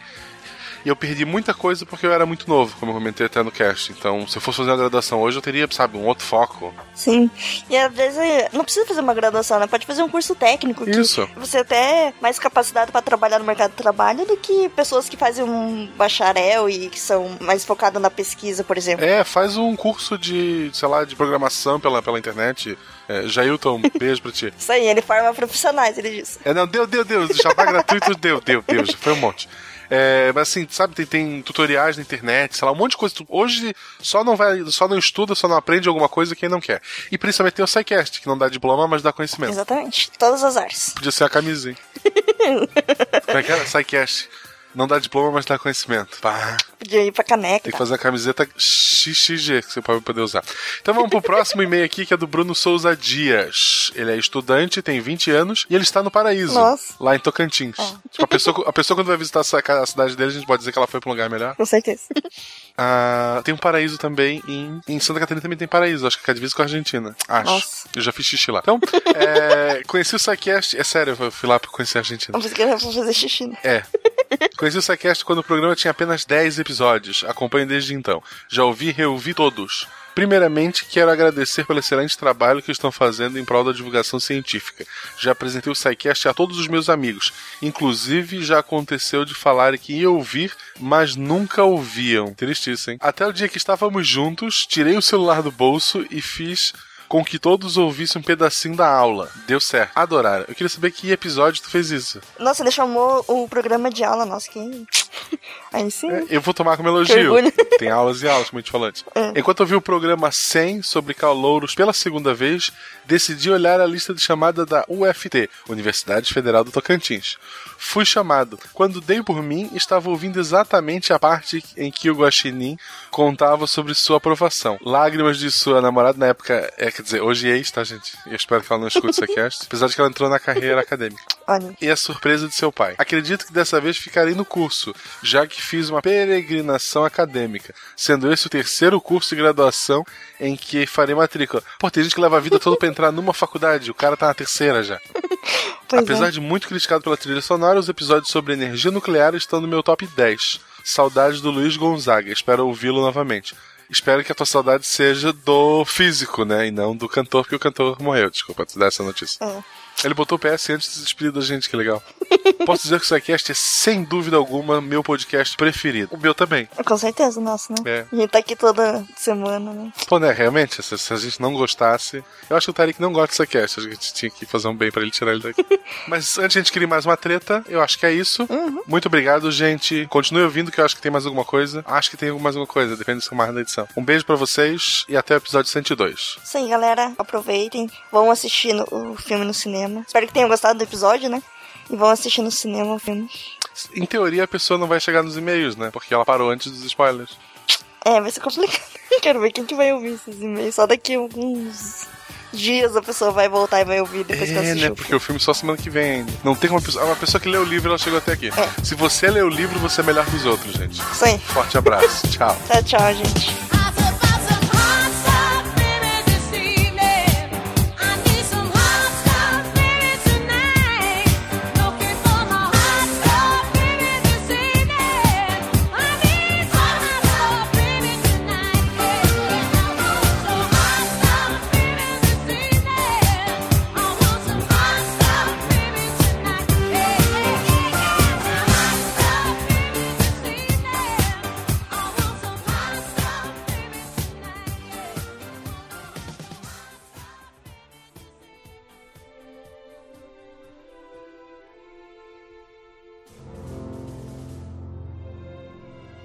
e eu perdi muita coisa porque eu era muito novo, como eu comentei até no cast. Então, se eu fosse fazer uma graduação hoje, eu teria, sabe, um outro foco. Sim. E às vezes não precisa fazer uma graduação, né? Pode fazer um curso técnico. Isso. Você até é mais capacitado pra trabalhar no mercado de trabalho do que pessoas que fazem um bacharel e que são mais focadas na pesquisa, por exemplo. É, faz um curso de, sei lá, de programação pela, pela internet. É, Jailton, beijo pra ti. Isso aí, ele forma profissionais, ele diz. É, não, deu, deu, deu. Jabá gratuito, deu, deu, deu. Já foi um monte. É, mas assim, sabe, tem, tem tutoriais na internet, sei lá, um monte de coisa. Hoje só não vai, só não estuda, só não aprende alguma coisa quem não quer. E principalmente tem o SciCast, que não dá diploma, mas dá conhecimento. Exatamente. Todas as áreas. Podia ser a camisinha. Como é que era? SciCast. Não dá diploma, mas dá conhecimento. Pá. Podia ir pra caneca. Tem que fazer a camiseta XXG que você pode poder usar. Então vamos pro próximo e-mail aqui, que é do Bruno Souza Dias. Ele é estudante, tem 20 anos e ele está no Paraíso, Nossa. lá em Tocantins. Tipo, a pessoa, a pessoa quando vai visitar a cidade dele, a gente pode dizer que ela foi pra um lugar melhor. Com certeza. Ah, tem um paraíso também em, em Santa Catarina também tem paraíso, acho que é divisa com a Argentina. Acho. Nossa. Eu já fiz xixi lá. Então, é, conheci o SciCast. É sério, eu fui lá pra conhecer a Argentina. Eu pensei que fazer xixi. né? É. Conheci o SciCast quando o programa tinha apenas 10 episódios. Acompanho desde então. Já ouvi e reouvi todos. Primeiramente, quero agradecer pelo excelente trabalho que estão fazendo em prol da divulgação científica. Já apresentei o SciCast a todos os meus amigos. Inclusive, já aconteceu de falarem que iam ouvir, mas nunca ouviam. Triste isso, hein? Até o dia que estávamos juntos, tirei o celular do bolso e fiz com que todos ouvissem um pedacinho da aula. Deu certo. Adoraram. Eu queria saber que episódio tu fez isso. Nossa, ele chamou o programa de aula, nossa, que. Aí sim. Eu vou tomar como elogio. Tem aulas e aulas, como a gente falou antes. É. Enquanto eu vi o programa 100 sobre calouros pela segunda vez, decidi olhar a lista de chamada da UFT, Universidade Federal do Tocantins. Fui chamado. Quando dei por mim, estava ouvindo exatamente a parte em que o Guaxinim contava sobre sua aprovação. Lágrimas de sua namorada na época, é, quer dizer, hoje ex, tá, gente? Eu espero que ela não escute isso aqui, apesar de que ela entrou na carreira acadêmica Olha. e a surpresa de seu pai. Acredito que dessa vez ficarei no curso, já que fiz uma peregrinação acadêmica, sendo esse o terceiro curso de graduação em que farei matrícula. Pô, tem gente que leva a vida toda pra entrar numa faculdade, o cara tá na terceira já. Pois Apesar é. de muito criticado pela trilha sonora, os episódios sobre energia nuclear estão no meu top 10. Saudades do Luiz Gonzaga, espero ouvi-lo novamente. Espero que a tua saudade seja do físico, né? E não do cantor, porque o cantor morreu. Desculpa te dar essa notícia. É. Ele botou o PS antes de se despedir da gente, que legal. Posso dizer que o SciCast é, sem dúvida alguma, meu podcast preferido. O meu também. Com certeza, nossa, né? É. A gente tá aqui toda semana, né? Pô, né, realmente, se, se a gente não gostasse. Eu acho que o Tarek não gosta do SciCast. A gente tinha que fazer um bem pra ele tirar ele daqui. Mas antes de a gente criar mais uma treta, eu acho que é isso. Muito obrigado, gente. Continue ouvindo, que eu acho que tem mais alguma coisa. Acho que tem mais alguma coisa, depende do que mais na edição. Um beijo pra vocês e até o episódio 102. Isso aí, galera. Aproveitem. Vão assistir no- o filme no cinema. Espero que tenham gostado do episódio, né? E vão assistir no cinema o filme. Em teoria, a pessoa não vai chegar nos e-mails, né? Porque ela parou antes dos spoilers. É, vai ser complicado. Quero ver quem que vai ouvir esses e-mails. Só daqui a alguns dias a pessoa vai voltar e vai ouvir depois que É, assistiu. né? Porque o filme só semana que vem ainda. Não tem uma pessoa. Uma pessoa que lê o livro, ela chegou até aqui. É. Se você lê o livro, você é melhor que os outros, gente. Aí. Forte abraço. Tchau. Tchau, tchau, gente.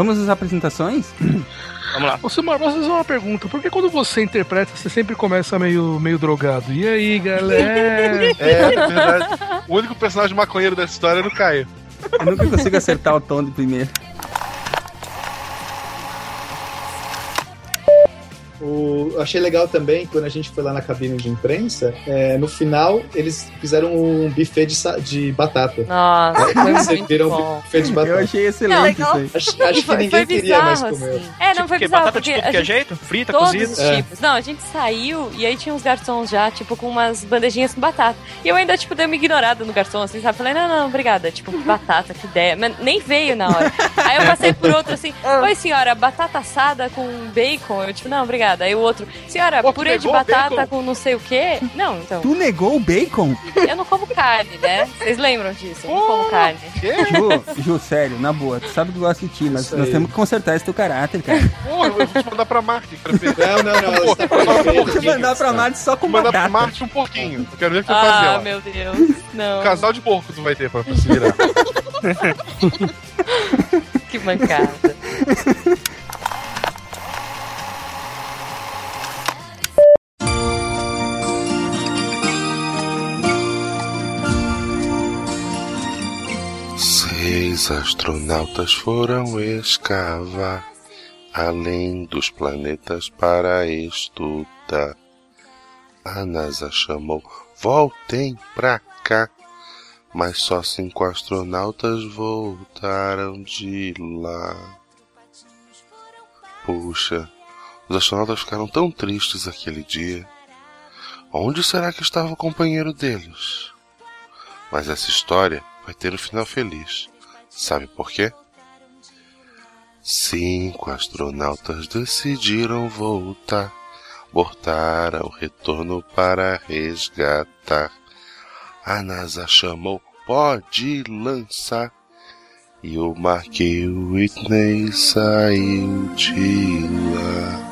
Vamos às apresentações? Vamos lá. Ô, Silmar, posso fazer uma pergunta? Por que quando você interpreta, você sempre começa meio, meio drogado? E aí, galera? É, verdade. O único personagem maconheiro dessa história é o Caio. Eu nunca consigo acertar o tom de primeiro. O, eu achei legal também, quando a gente foi lá na cabine de imprensa, é, no final eles fizeram um buffet de, de batata. Nossa, Aí foi muito bom. um buffet de batata. Eu achei excelente isso aí. Acho, acho que Foi- ninguém foi queria mais comer. assim. É, não foi que, bizarro, batata de tudo a que é jeito? Frita, Todos cozida? os É. tipos. Não, a gente saiu e aí tinha uns garçons já, tipo, com umas bandejinhas com batata. E eu ainda, tipo, dei uma ignorada no garçom, assim, sabe? Falei, não, não, obrigada. Tipo, batata, que ideia. Mas nem veio na hora. Aí eu passei por outro, assim, oi, senhora, batata assada com bacon. Eu, tipo, não, obrigada. Aí o outro, senhora, Pô, purê de batata bacon? com não sei o quê. Não, então, Tu negou o bacon? eu não como carne, né? Vocês lembram disso? Eu não como carne. Ju, Ju, sério, na boa, tu sabe que eu gosto de ti, nós aí. temos que consertar esse teu caráter, cara. Pô, eu vou te mandar pra Marte. pra ver. Não, não, não, só um perfeita. Você mandar pra Marte só com Mandar pra batata. Marte um pouquinho. Eu quero ver o que vai fazer Ah, meu Deus. Não. Um casal de porco tu vai ter pra, pra se virar. Que mancada. Seis astronautas foram escavar além dos planetas para estudar. A NASA chamou, voltem pra cá. Mas só cinco astronautas voltaram de lá. Puxa, os astronautas ficaram tão tristes aquele dia. Onde será que estava o companheiro deles? Mas essa história vai ter um final feliz. Sabe por quê? Cinco astronautas decidiram voltar, abortar o retorno para resgatar. A NASA chamou, pode lançar. E o Mark Whitney saiu de lá.